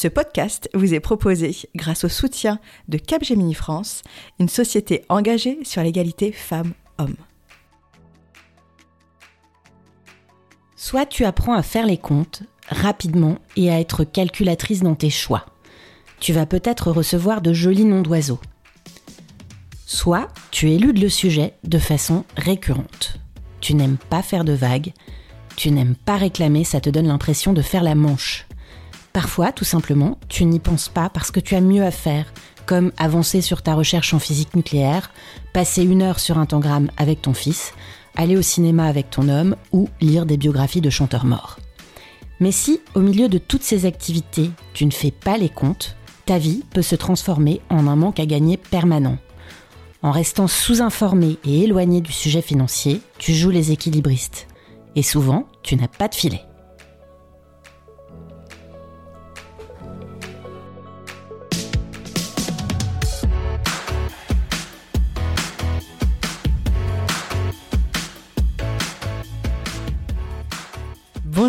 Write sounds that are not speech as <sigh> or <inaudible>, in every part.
Ce podcast vous est proposé grâce au soutien de Capgemini France, une société engagée sur l'égalité femmes-hommes. Soit tu apprends à faire les comptes rapidement et à être calculatrice dans tes choix. Tu vas peut-être recevoir de jolis noms d'oiseaux. Soit tu éludes le sujet de façon récurrente. Tu n'aimes pas faire de vagues, tu n'aimes pas réclamer, ça te donne l'impression de faire la manche. Parfois, tout simplement, tu n'y penses pas parce que tu as mieux à faire, comme avancer sur ta recherche en physique nucléaire, passer une heure sur un tangramme avec ton fils, aller au cinéma avec ton homme ou lire des biographies de chanteurs morts. Mais si, au milieu de toutes ces activités, tu ne fais pas les comptes, ta vie peut se transformer en un manque à gagner permanent. En restant sous-informé et éloigné du sujet financier, tu joues les équilibristes. Et souvent, tu n'as pas de filet.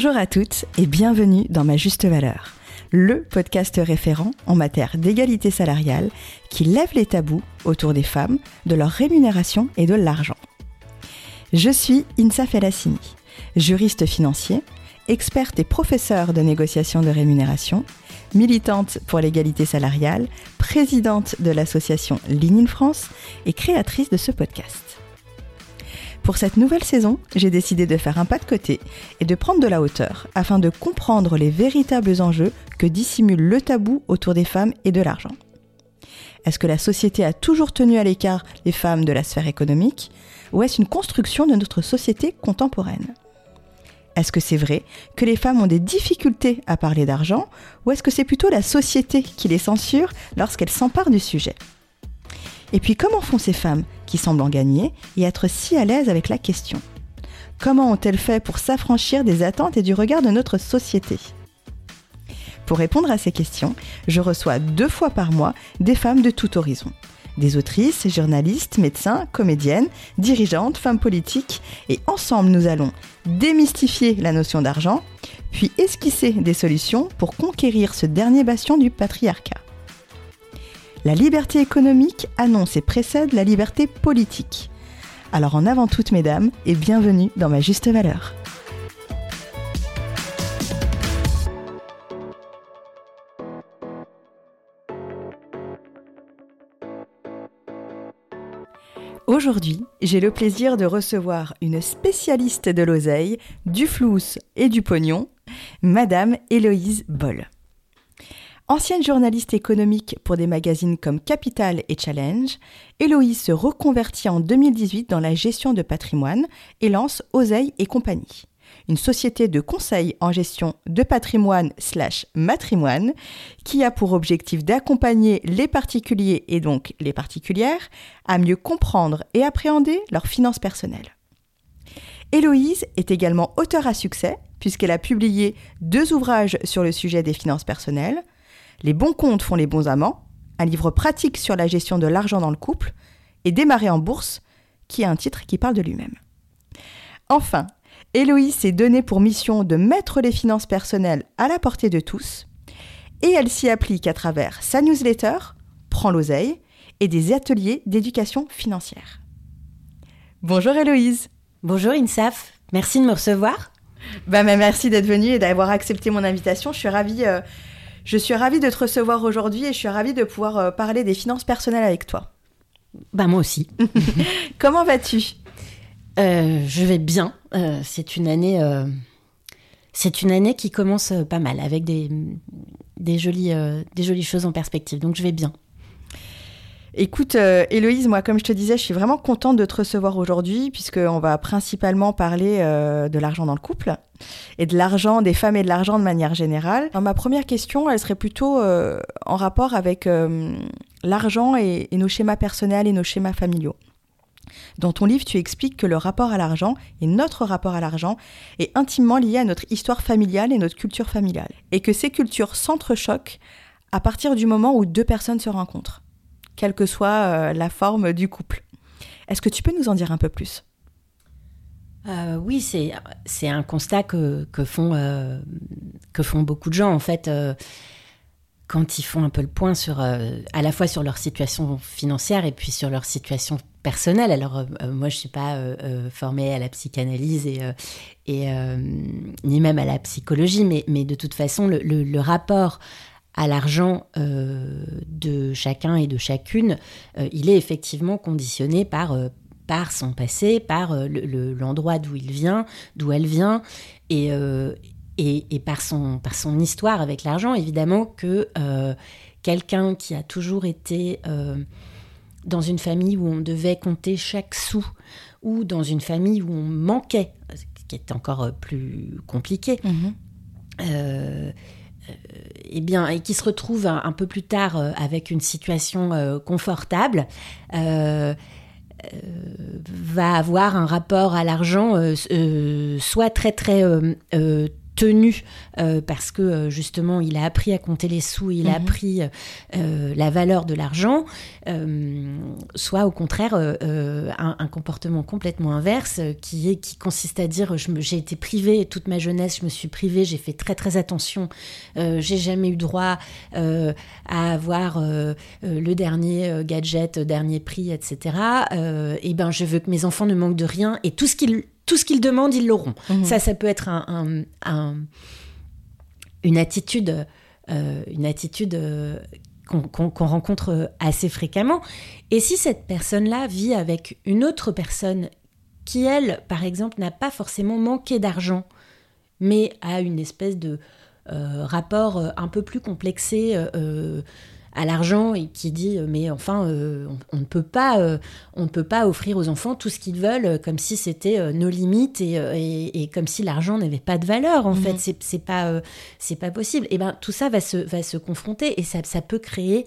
Bonjour à toutes et bienvenue dans Ma Juste Valeur, le podcast référent en matière d'égalité salariale qui lève les tabous autour des femmes, de leur rémunération et de l'argent. Je suis Insa Felassini, juriste financier, experte et professeure de négociation de rémunération, militante pour l'égalité salariale, présidente de l'association Ligne France et créatrice de ce podcast. Pour cette nouvelle saison, j'ai décidé de faire un pas de côté et de prendre de la hauteur afin de comprendre les véritables enjeux que dissimule le tabou autour des femmes et de l'argent. Est-ce que la société a toujours tenu à l'écart les femmes de la sphère économique ou est-ce une construction de notre société contemporaine? Est-ce que c'est vrai que les femmes ont des difficultés à parler d'argent ou est-ce que c'est plutôt la société qui les censure lorsqu'elles s'emparent du sujet? Et puis comment font ces femmes qui semblent en gagner et être si à l'aise avec la question? Comment ont-elles fait pour s'affranchir des attentes et du regard de notre société? Pour répondre à ces questions, je reçois deux fois par mois des femmes de tout horizon. Des autrices, journalistes, médecins, comédiennes, dirigeantes, femmes politiques, et ensemble nous allons démystifier la notion d'argent, puis esquisser des solutions pour conquérir ce dernier bastion du patriarcat. La liberté économique annonce et précède la liberté politique. Alors en avant toutes mesdames et bienvenue dans ma juste valeur. Aujourd'hui, j'ai le plaisir de recevoir une spécialiste de l'oseille, du flous et du pognon, Madame Héloïse Boll. Ancienne journaliste économique pour des magazines comme Capital et Challenge, Héloïse se reconvertit en 2018 dans la gestion de patrimoine et lance Oseille et compagnie, une société de conseil en gestion de patrimoine slash matrimoine qui a pour objectif d'accompagner les particuliers et donc les particulières à mieux comprendre et appréhender leurs finances personnelles. Héloïse est également auteure à succès puisqu'elle a publié deux ouvrages sur le sujet des finances personnelles, les bons comptes font les bons amants, un livre pratique sur la gestion de l'argent dans le couple, et Démarrer en bourse, qui est un titre qui parle de lui-même. Enfin, Héloïse s'est donné pour mission de mettre les finances personnelles à la portée de tous, et elle s'y applique à travers sa newsletter, Prends l'oseille, et des ateliers d'éducation financière. Bonjour Héloïse. Bonjour Insaf, merci de me recevoir. Bah, merci d'être venue et d'avoir accepté mon invitation. Je suis ravie euh, je suis ravie de te recevoir aujourd'hui et je suis ravie de pouvoir euh, parler des finances personnelles avec toi. Bah moi aussi. <laughs> Comment vas-tu? Euh, Je vais bien. Euh, c'est une année, c'est une année qui commence pas mal avec des, des jolies, des jolies choses en perspective. Donc je vais bien. Écoute, euh, Héloïse, moi, comme je te disais, je suis vraiment contente de te recevoir aujourd'hui, puisqu'on va principalement parler euh, de l'argent dans le couple et de l'argent, des femmes et de l'argent de manière générale. ma première question, elle serait plutôt euh, en rapport avec l'argent et, nos schémas personnels et nos schémas familiaux. Dans ton livre, tu expliques que le rapport à l'argent et notre rapport à l'argent est intimement lié à notre histoire familiale et notre culture familiale, et que ces cultures s'entrechoquent à partir du moment où deux personnes se rencontrent quelle que soit euh, la forme du couple. Est-ce que tu peux nous en dire un peu plus? Euh, oui, c'est, c'est un constat que, font, euh, que font beaucoup de gens. En fait, quand ils font un peu le point sur, à la fois sur leur situation financière et puis sur leur situation personnelle. Alors moi, je suis pas formée à la psychanalyse et ni même à la psychologie, mais, mais de toute façon, le, le rapport à l'argent euh, de chacun et de chacune, euh, il est effectivement conditionné par, euh, par son passé, par l'endroit d'où il vient, d'où elle vient, et, et, par, son, par son histoire avec l'argent. Évidemment que quelqu'un qui a toujours été dans une famille où on devait compter chaque sou, ou dans une famille où on manquait, ce qui est encore plus compliqué, mmh euh, eh bien, et qui se retrouve un, peu plus tard euh, avec une situation euh, confortable, va avoir un rapport à l'argent soit très très tenu euh, parce que euh, justement il a appris à compter les sous, il a mhm. appris euh, la valeur de l'argent, soit au contraire un, comportement complètement inverse qui est qui consiste à dire j'ai été privé toute ma jeunesse, je me suis privé, j'ai fait très très attention, j'ai jamais eu droit à avoir le dernier gadget, dernier prix, etc. et ben je veux que mes enfants ne manquent de rien et tout ce qu'ils tout ce qu'ils demandent, ils l'auront. Mhm. Ça, ça peut être un, une attitude, euh, une attitude euh, qu'on rencontre assez fréquemment. Et si cette personne-là vit avec une autre personne qui, elle, par exemple, n'a pas forcément manqué d'argent, mais a une espèce de euh, rapport un peu plus complexé à l'argent et qui dit euh, mais enfin euh, on, ne peut pas euh, on ne peut pas offrir aux enfants tout ce qu'ils veulent comme si c'était nos limites et, et, comme si l'argent n'avait pas de valeur en fait mhm. c'est pas c'est pas possible et ben tout ça va se va se confronter et ça, ça peut créer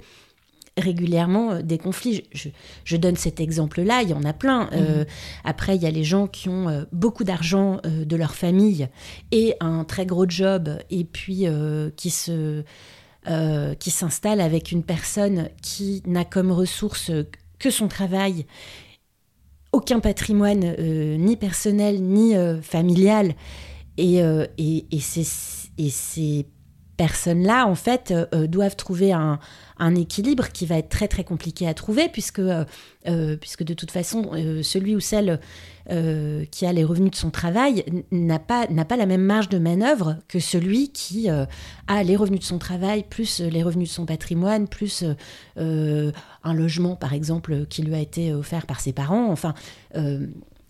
régulièrement des conflits. Je, je, donne cet exemple-là, il y en a plein. Mhm. après, il y a les gens qui ont beaucoup d'argent de leur famille et un très gros job, et puis qui se euh, qui s'installe avec une personne qui n'a comme ressource que son travail, aucun patrimoine euh, ni personnel ni euh, familial. Et, c'est personnes-là, en fait, euh, euh, doivent trouver un, équilibre qui va être très très compliqué à trouver, puisque, euh, puisque de toute façon, celui ou celle qui a les revenus de son travail n'a pas, n'a pas la même marge de manœuvre que celui qui a les revenus de son travail, plus les revenus de son patrimoine, plus un logement, par exemple, qui lui a été offert par ses parents. Enfin,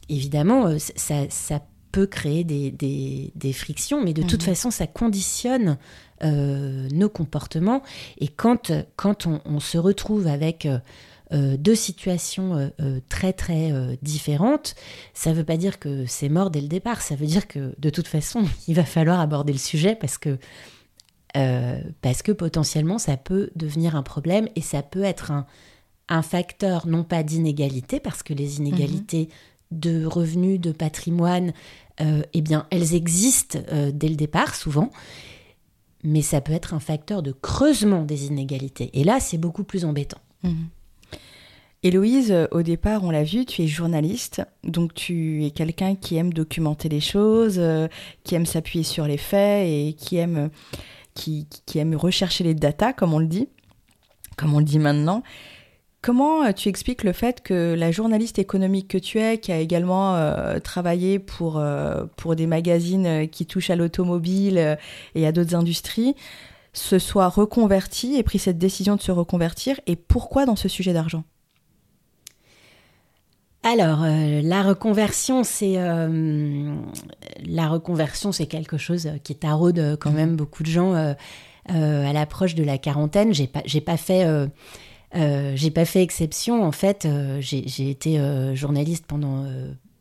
évidemment, ça, ça peut créer des, des, frictions, mais de toute mhm. façon, ça conditionne euh, nos comportements. Et quand, quand on, se retrouve avec euh, euh, deux situations très très différentes, ça ne veut pas dire que c'est mort dès le départ. Ça veut dire que de toute façon, <laughs> il va falloir aborder le sujet parce que parce que potentiellement ça peut devenir un problème et ça peut être un, un facteur non pas d'inégalité parce que les inégalités mhm. de revenus, de patrimoine, eh bien elles existent dès le départ souvent mais ça peut être un facteur de creusement des inégalités. Et là, c'est beaucoup plus embêtant. Mhm. Héloïse, au départ, on l'a vu, tu es journaliste, donc tu es quelqu'un qui aime documenter les choses, euh, qui aime s'appuyer sur les faits et qui aime, qui aime rechercher les datas, comme on le dit, comme on le dit maintenant. Comment euh, tu expliques le fait que la journaliste économique que tu es, qui a également euh, travaillé pour, euh, pour des magazines qui touchent à l'automobile et à d'autres industries, se soit reconvertie et pris cette décision de se reconvertir et pourquoi dans ce sujet d'argent? Alors, la reconversion, c'est la reconversion, c'est quelque chose qui taraude quand même beaucoup de gens à l'approche de la quarantaine. J'ai pas, j'ai pas fait j'ai pas fait exception. En fait, euh, j'ai été euh, journaliste pendant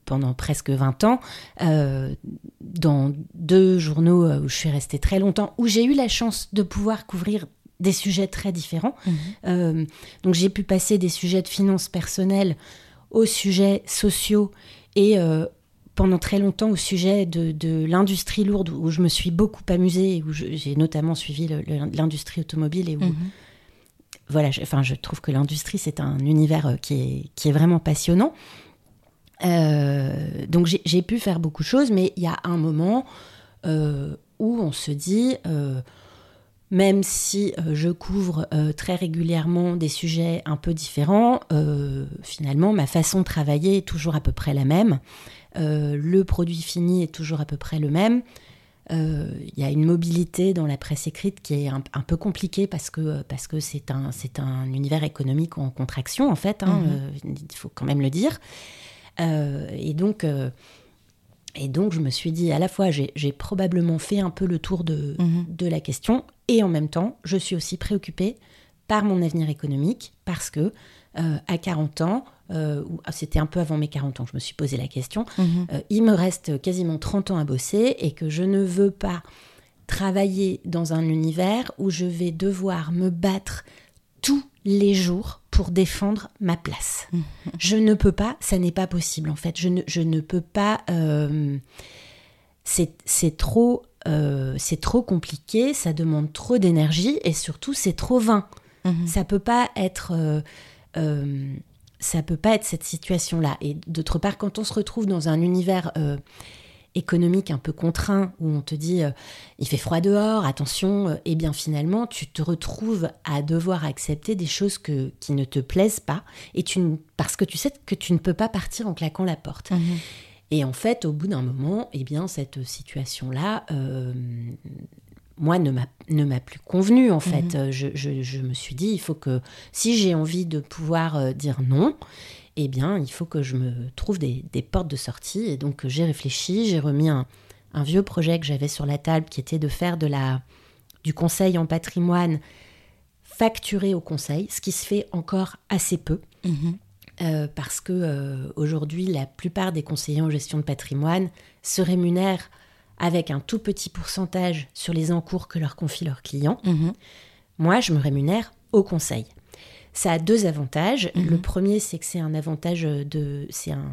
pendant presque 20 ans, dans deux journaux où je suis restée très longtemps, où j'ai eu la chance de pouvoir couvrir des sujets très différents. Mhm. donc j'ai pu passer des sujets de finances personnelles aux sujets sociaux et pendant très longtemps au sujet de, l'industrie lourde, où je me suis beaucoup amusée, où j'ai notamment suivi l'industrie automobile et où, mhm je, enfin, je trouve que l'industrie, c'est un univers euh, qui est, qui est vraiment passionnant. Euh, donc j'ai pu faire beaucoup de choses, mais il y a un moment euh, où on se dit, même si je couvre très régulièrement des sujets un peu différents, finalement, ma façon de travailler est toujours à peu près la même. le produit fini est toujours à peu près le même. Il y a une mobilité dans la presse écrite qui est un, peu compliquée parce que parce que c'est un c'est un univers économique en contraction en fait. Hein, mhm. il faut quand même le dire. et donc et donc, je me suis dit, à la fois, j'ai probablement fait un peu le tour de, mhm. de, la question, et en même temps, je suis aussi préoccupée par mon avenir économique, parce que euh, à 40 ans, euh, ah, c'était un peu avant mes 40 ans, je me suis posé la question, mhm. euh, il me reste quasiment 30 ans à bosser, et que je ne veux pas travailler dans un univers où je vais devoir me battre tous les jours pour défendre ma place. Mhm. Je ne peux pas, ça n'est pas possible en fait. Je ne, je ne peux pas. Euh, c'est trop, c'est trop compliqué, ça demande trop d'énergie et surtout c'est trop vain. Mhm. Ça peut pas être. Euh, ça peut pas être cette situation-là. Et d'autre part, quand on se retrouve dans un univers économique un peu contraint où on te dit euh, il fait froid dehors, attention, et euh, eh bien finalement tu te retrouves à devoir accepter des choses que, qui ne te plaisent pas et tu, parce que tu sais que tu ne peux pas partir en claquant la porte. Mhm. Et en fait, au bout d'un moment, et eh bien cette situation-là, euh, moi, ne m'a plus convenu en fait. Mhm. Je, je, je, me suis dit, il faut que si j'ai envie de pouvoir dire non, eh bien, il faut que je me trouve des, portes de sortie. Et donc, j'ai réfléchi, j'ai remis un, vieux projet que j'avais sur la table qui était de faire de la, du conseil en patrimoine facturé au conseil, ce qui se fait encore assez peu. Mhm. Euh, parce que euh, aujourd'hui, la plupart des conseillers en gestion de patrimoine se rémunèrent avec un tout petit pourcentage sur les encours que leur confient leurs clients. Mhm. Moi, je me rémunère au conseil. Ça a deux avantages. Mhm. Le premier, c'est que c'est un avantage de. C'est un,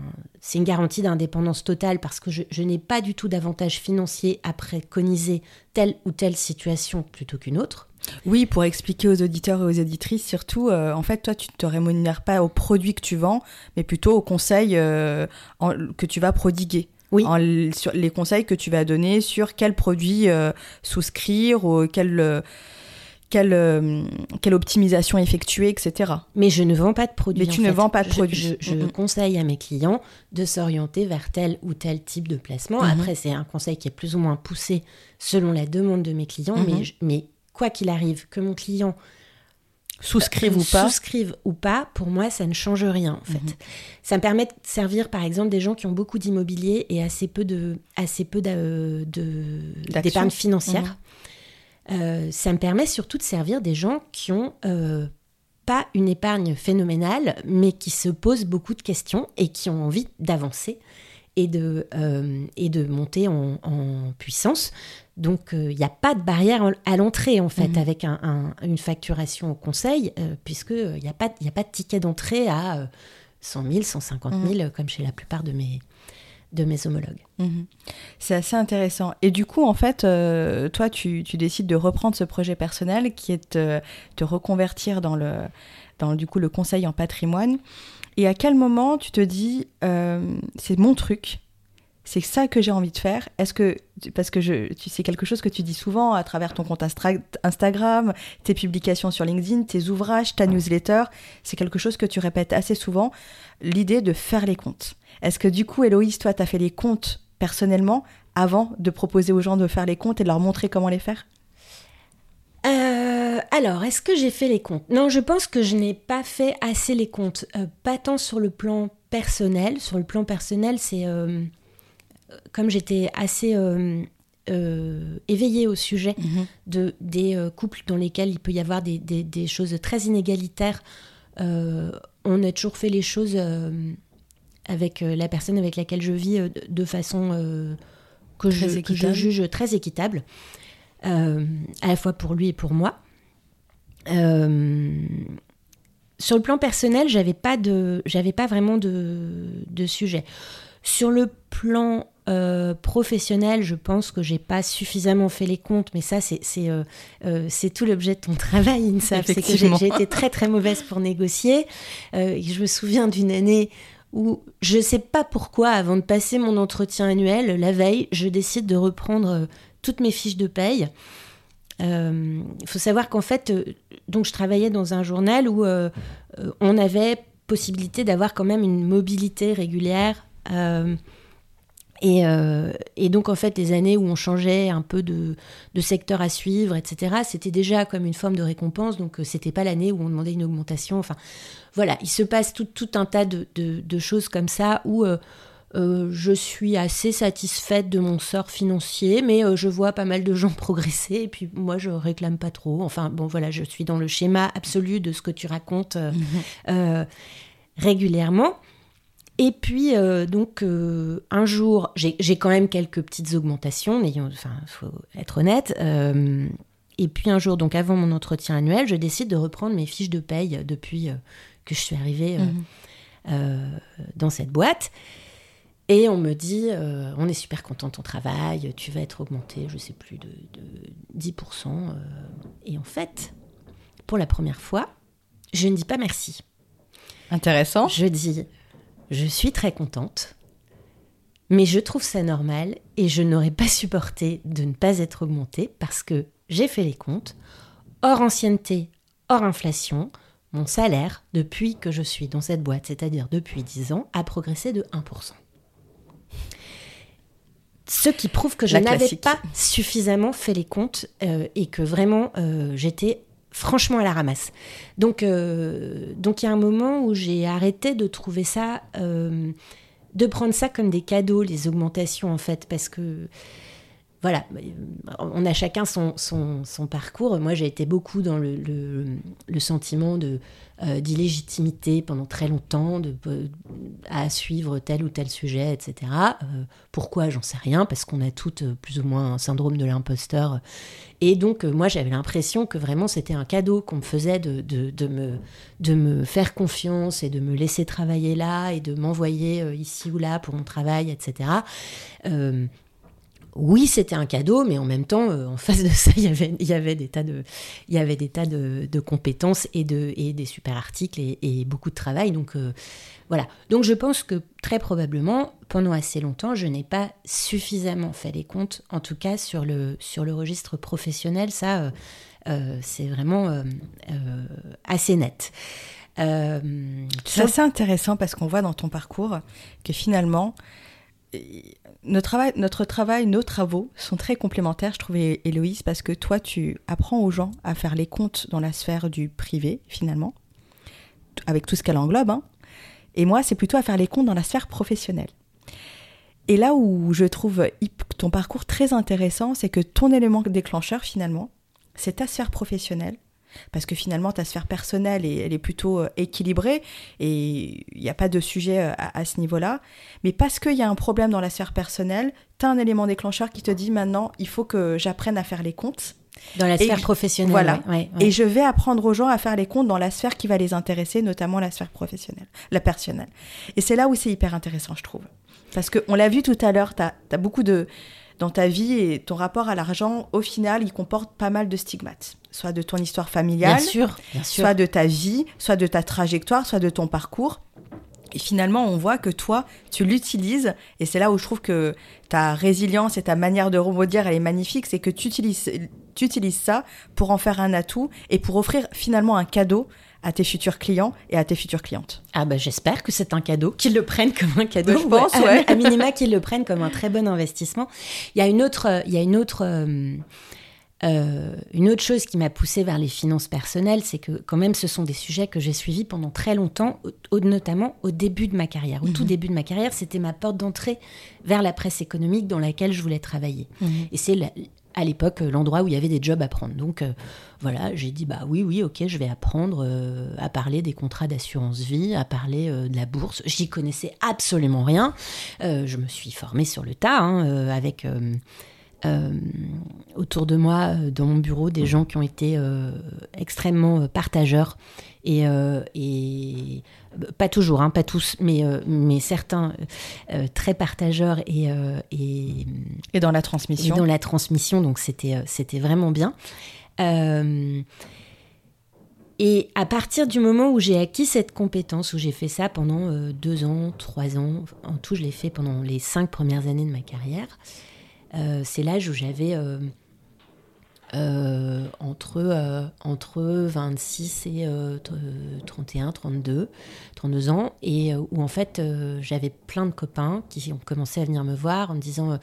une garantie d'indépendance totale parce que je, n'ai pas du tout d'avantage financier à préconiser telle ou telle situation plutôt qu'une autre. Oui, pour expliquer aux auditeurs et aux éditrices, surtout, euh, en fait, toi, tu ne te rémunères pas aux produits que tu vends, mais plutôt aux conseils euh, que tu vas prodiguer. Oui. sur les conseils que tu vas donner sur quel produit euh, souscrire ou quel quelle, euh, quelle optimisation effectuer, etc. Mais je ne vends pas de produits. Mais tu ne vends pas de produits. Je, conseille à mes clients de s'orienter vers tel ou tel type de placement. Mhm. Après, c'est un conseil qui est plus ou moins poussé selon la demande de mes clients. mais, mhm. mais quoi qu'il arrive, que mon client souscrive ou pas. souscrive ou pas pour moi ça ne change rien en fait. Mhm. ça me permet de servir par exemple des gens qui ont beaucoup d'immobilier et assez peu de assez peu d'épargne financière. Euh, ça me permet surtout de servir des gens qui ont euh, pas une épargne phénoménale, mais qui se posent beaucoup de questions et qui ont envie d'avancer et de, euh, et de monter en, puissance. Donc, il n'y a pas de barrière à l'entrée, en fait, mhm. avec une facturation au conseil, puisqu'il n'y a, pas, a pas de ticket d'entrée à 100 000, 150 000, comme chez la plupart de mes, de mes homologues. Mhm. C'est assez intéressant. Et du coup, en fait, euh, toi, tu, décides de reprendre ce projet personnel qui est de te reconvertir dans le, dans du coup le conseil en patrimoine. Et à quel moment tu te dis, euh, c'est mon truc, c'est ça que j'ai envie de faire. Est-ce que, parce que je, tu sais quelque chose que tu dis souvent à travers ton compte Instagram, tes publications sur LinkedIn, tes ouvrages, ta newsletter, c'est quelque chose que tu répètes assez souvent, l'idée de faire les comptes. Est-ce que du coup, Héloïse, toi, tu as fait les comptes personnellement avant de proposer aux gens de faire les comptes et de leur montrer comment les faire? Euh, alors, est-ce que j'ai fait les comptes? Non, je pense que je n'ai pas fait assez les comptes. Euh, pas tant sur le plan personnel. Sur le plan personnel, c'est euh, comme j'étais assez éveillée au sujet mhm. de, des couples dans lesquels il peut y avoir des, des choses très inégalitaires. on a toujours fait les choses avec euh, la personne avec laquelle je vis euh, de façon euh, que je, juge très équitable, à la fois pour lui et pour moi. sur le plan personnel, j'avais pas de, j'avais pas vraiment de, de, sujet. Sur le plan professionnel, je pense que j'ai pas suffisamment fait les comptes, mais ça, c'est c'est c'est tout l'objet de ton <laughs> travail, C'est que j'ai été très très mauvaise pour négocier. je me souviens d'une année où je ne sais pas pourquoi, avant de passer mon entretien annuel, la veille, je décide de reprendre euh, toutes mes fiches de paye. il faut savoir qu'en fait, donc je travaillais dans un journal où on avait possibilité d'avoir quand même une mobilité régulière. Euh, et, donc, en fait, les années où on changeait un peu de, secteur à suivre, etc., c'était déjà comme une forme de récompense. Donc, euh, c'était pas l'année où on demandait une augmentation. Enfin, voilà, il se passe tout, un tas de, choses comme ça où euh, je suis assez satisfaite de mon sort financier, mais je vois pas mal de gens <laughs> progresser. Et puis, moi, je réclame pas trop. Enfin, bon, voilà, je suis dans le schéma absolu de ce que tu racontes <laughs> régulièrement. Et puis, euh, donc, euh, un jour, j'ai quand même quelques petites augmentations, il enfin, faut être honnête. Euh, et puis, un jour, donc, avant mon entretien annuel, je décide de reprendre mes fiches de paye depuis que je suis arrivée mhm. dans cette boîte. Et on me dit, on est super content de ton travail, tu vas être augmenté, je sais plus, de, de 10%. et en fait, pour la première fois, je ne dis pas merci. Intéressant. Je dis, je suis très contente, mais je trouve ça normal et je n'aurais pas supporté de ne pas être augmentée parce que j'ai fait les comptes, hors ancienneté, hors inflation, mon salaire, depuis que je suis dans cette boîte, c'est-à-dire depuis 10 ans, a progressé de 1%. Ce qui prouve que je n'avais pas suffisamment fait les comptes euh, et que vraiment euh, j'étais franchement à la ramasse. Donc, euh, donc il y a un moment où j'ai arrêté de trouver ça, euh, de prendre ça comme des cadeaux, les augmentations en fait, parce que voilà, on a chacun son, parcours. Moi, j'ai été beaucoup dans le, sentiment euh, d'illégitimité pendant très longtemps, de, à suivre tel ou tel sujet, etc. pourquoi? J'en sais rien, parce qu'on a toutes plus ou moins un syndrome de l'imposteur et donc, euh, moi, j'avais l'impression que vraiment c'était un cadeau qu'on me faisait de, me, de me faire confiance et de me laisser travailler là et de m'envoyer euh, ici ou là pour mon travail, etc. Euh, oui, c'était un cadeau, mais en même temps, en face de ça, <laughs> il y avait, il y avait des tas de, il y avait des tas de, compétences et, de, et des super articles et, beaucoup de travail. Donc, voilà. Donc je pense que très probablement, pendant assez longtemps, je n'ai pas suffisamment fait les comptes, en tout cas sur le, sur le registre professionnel. Ça, euh, euh, c'est vraiment euh, assez net. c'est assez intéressant parce qu'on voit dans ton parcours que finalement, notre travail, nos travaux sont très complémentaires, je trouve, Héloïse, parce que toi, tu apprends aux gens à faire les comptes dans la sphère du privé, finalement, avec tout ce qu'elle englobe, hein, et moi, c'est plutôt à faire les comptes dans la sphère professionnelle. Et là où je trouve ton parcours très intéressant, c'est que ton élément déclencheur, finalement, c'est ta sphère professionnelle. Parce que finalement, ta sphère personnelle, elle est plutôt euh, équilibrée et il n'y a pas de sujet euh, à, ce niveau-là. Mais parce qu'il y a un problème dans la sphère personnelle, tu as un élément déclencheur qui te dit maintenant, il faut que j'apprenne à faire les comptes. Dans la sphère professionnelle. Voilà. Et je vais apprendre aux gens à faire les comptes dans la sphère qui va les intéresser, notamment la sphère professionnelle, la personnelle. Et c'est là où c'est hyper intéressant, je trouve. Parce qu'on l'a vu tout à l'heure, tu as, beaucoup de. Dans ta vie et ton rapport à l'argent, au final, il comporte pas mal de stigmates. Soit de ton histoire familiale, bien sûr, bien sûr. soit de ta vie, soit de ta trajectoire, soit de ton parcours. Et finalement, on voit que toi, tu l'utilises, et c'est là où je trouve que ta résilience et ta manière de rebondir, elle est magnifique, c'est que tu utilises tu utilises ça pour en faire un atout et pour offrir finalement un cadeau à tes futurs clients et à tes futures clientes. Ah bah j'espère que c'est un cadeau, qu'ils le prennent comme un cadeau. je pense, ouais. <laughs> À, minima qu'ils le prennent comme un très bon investissement. Il y a une autre, il y a une autre, euh, euh, une autre chose qui m'a poussée vers les finances personnelles, c'est que quand même ce sont des sujets que j'ai suivis pendant très longtemps, notamment au début de ma carrière. Au tout mhm. début de ma carrière, c'était ma porte d'entrée vers la presse économique dans laquelle je voulais travailler. Mhm. Et c'est à l'époque l'endroit où il y avait des jobs à prendre. Donc euh, voilà, j'ai dit bah oui oui ok je vais apprendre euh, à parler des contrats d'assurance vie, à parler euh, de la bourse. J'y connaissais absolument rien. je me suis formée sur le tas hein, avec autour de moi dans mon bureau des gens qui ont été extrêmement partageurs et, et pas toujours, hein, pas tous, mais, euh, mais certains euh, très partageurs et, euh, et, et, dans la transmission. Et dans la transmission, donc c'était c'était vraiment bien. et à partir du moment où j'ai acquis cette compétence, où j'ai fait ça pendant deux ans, trois ans, en tout je l'ai fait pendant les cinq premières années de ma carrière, c'est l'âge où j'avais euh, entre, euh, entre 26 et 31, 32, 32 ans, et où en fait j'avais plein de copains qui ont commencé à venir me voir en me disant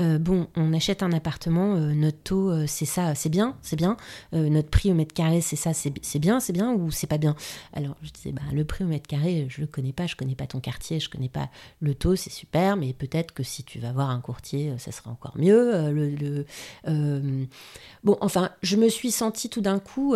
euh, bon, on achète un appartement, euh, notre taux, euh, c'est ça, c'est bien, c'est bien. notre prix au mètre carré, c'est ça, c'est bien, c'est bien ou c'est pas bien? Alors je disais, bah, le prix au mètre carré, je le connais pas, je connais pas ton quartier, je connais pas le taux, c'est super, mais peut-être que si tu vas voir un courtier, ça sera encore mieux. Le, Bon, enfin, je me suis sentie tout d'un coup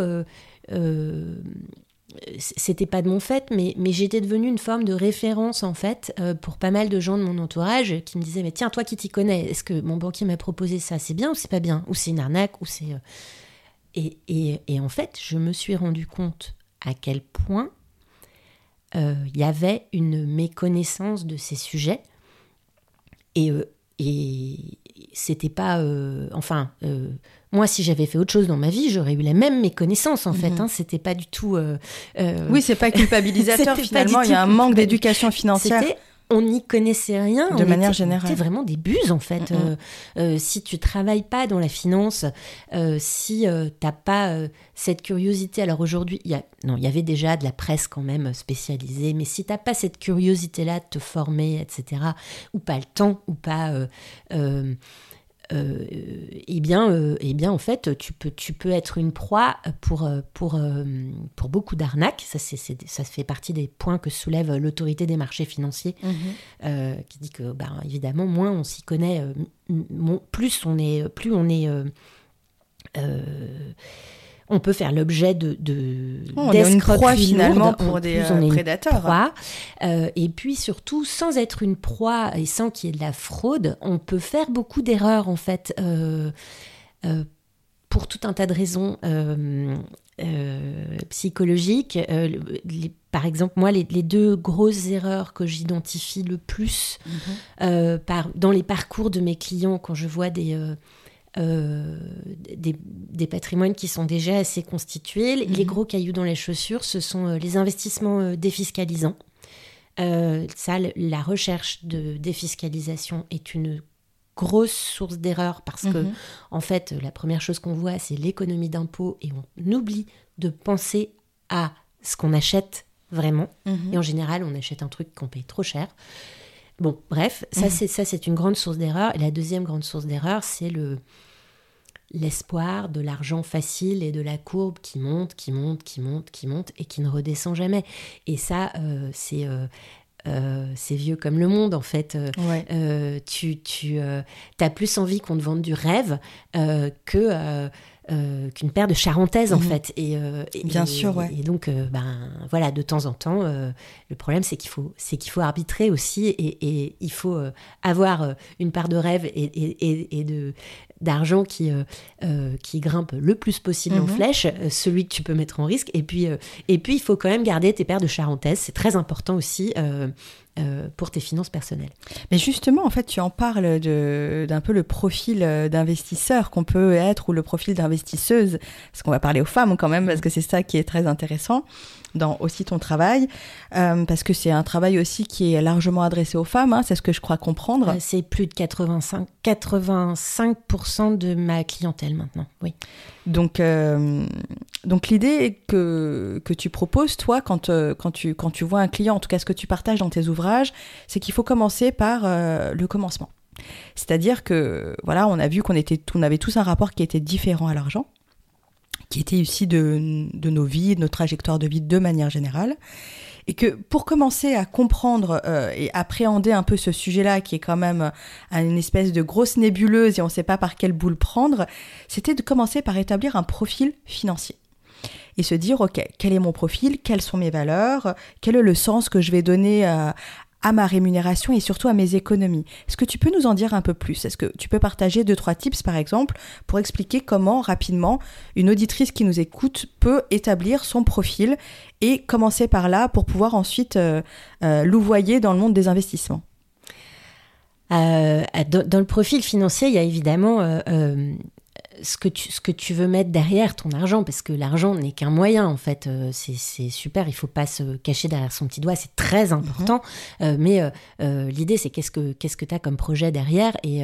c'était pas de mon fait, mais, j'étais devenue une forme de référence en fait euh, pour pas mal de gens de mon entourage qui me disaient mais tiens toi qui t'y connais, est-ce que mon banquier m'a proposé ça, c'est bien ou c'est pas bien, ou c'est une arnaque ou c'est euh, et, et, et, en fait je me suis rendu compte à quel point euh, il y avait une méconnaissance de ces sujets. Et, et c'était pas enfin moi, si j'avais fait autre chose dans ma vie, j'aurais eu la même méconnaissance en fait. Mhm. Hein, c'était pas du tout. Euh, euh, oui, c'est pas <laughs> culpabilisateur finalement. Il y a un manque d'éducation financière on n'y connaissait rien. De manière générale. C'était vraiment des buses, en fait. Mm. Euh, euh, si tu travailles pas dans la finance, euh, si tu t'as pas cette curiosité, alors aujourd'hui, il y non, il y avait déjà de la presse quand même spécialisée, mais si t'as pas cette curiosité-là de te former, etc., ou pas le temps, ou pas euh, eh bien, euh, eh bien, en fait, tu peux, tu peux être une proie pour, pour, euh, pour beaucoup d'arnaques. Ça, c'est, ça fait partie des points que soulève l'autorité des marchés financiers, mhm. qui dit que, ben, évidemment, moins on s'y connaît, plus on est, plus on est on peut faire l'objet de, de oh, une proie finalement pour des euh, prédateurs. Euh, et puis surtout, sans être une proie et sans qu'il y ait de la fraude, on peut faire beaucoup d'erreurs en fait. Euh, pour tout un tas de raisons psychologiques. par exemple, moi, les, deux grosses erreurs que j'identifie le plus mhm. par, dans les parcours de mes clients quand je vois des, euh, des, patrimoines qui sont déjà assez constitués. Les mhm. gros cailloux dans les chaussures, ce sont euh, les investissements euh, défiscalisants. ça, la recherche de défiscalisation est une grosse source d'erreur parce que, mhm. en fait, la première chose qu'on voit, c'est l'économie d'impôt et on oublie de penser à ce qu'on achète vraiment. Mhm. Et en général, on achète un truc qu'on paye trop cher. Bon, bref, ça c'est ça c'est une grande source d'erreur. Et la deuxième grande source d'erreur, c'est le l'espoir de l'argent facile et de la courbe qui monte, qui monte, qui monte, qui monte et qui ne redescend jamais. Et ça, euh, c'est euh, euh, c'est vieux comme le monde en fait. tu tu as plus envie qu'on te vende du rêve que euh, qu'une paire de charentaises en mhm. fait. Et, euh, Bien sûr, ouais. Et donc, euh, ben voilà, de temps en temps, le problème c'est qu'il faut, c'est qu'il faut arbitrer aussi et, il faut avoir une part de rêve et, et de d'argent qui qui grimpe le plus possible en mhm. flèche, celui que tu peux mettre en risque. Et puis et puis il faut quand même garder tes paires de charentaises, c'est très important aussi. Euh, pour tes finances personnelles. Mais justement, en fait, tu en parles d'un peu le profil euh, d'investisseur qu'on peut être ou le profil d'investisseuse, parce qu'on va parler aux femmes quand même, parce que c'est ça qui est très intéressant dans aussi ton travail, euh, parce que c'est un travail aussi qui est largement adressé aux femmes, hein, c'est ce que je crois comprendre. c'est plus de 85, 85% de ma clientèle maintenant, oui. Donc, euh, donc l'idée que, que tu proposes, toi, quand, euh, quand, tu, quand tu vois un client, en tout cas ce que tu partages dans tes ouvrages, c'est qu'il faut commencer par euh, le commencement. C'est-à-dire que, voilà, on a vu qu'on était, on avait tous un rapport qui était différent à l'argent, qui était de, de nos vies, de nos trajectoires de vie de manière générale. Et que pour commencer à comprendre euh, et appréhender un peu ce sujet-là, qui est quand même euh, une espèce de grosse nébuleuse et on ne sait pas par quelle boule prendre, c'était de commencer par établir un profil financier. Et se dire, OK, quel est mon profil, quelles sont mes valeurs, quel est le sens que je vais donner à, à ma rémunération et surtout à mes économies. Est-ce que tu peux nous en dire un peu plus? Est-ce que tu peux partager deux, trois tips par exemple pour expliquer comment rapidement une auditrice qui nous écoute peut établir son profil et commencer par là pour pouvoir ensuite euh, euh, louvoyer dans le monde des investissements? Euh, dans, le profil financier, il y a évidemment ce que tu, ce que tu veux mettre derrière ton argent, parce que l'argent n'est qu'un moyen, en fait. Euh, c'est super, il faut pas se cacher derrière son petit doigt, c'est très important. Mhm. Euh, mais euh, l'idée, c'est qu'est-ce que tu as comme projet derrière et,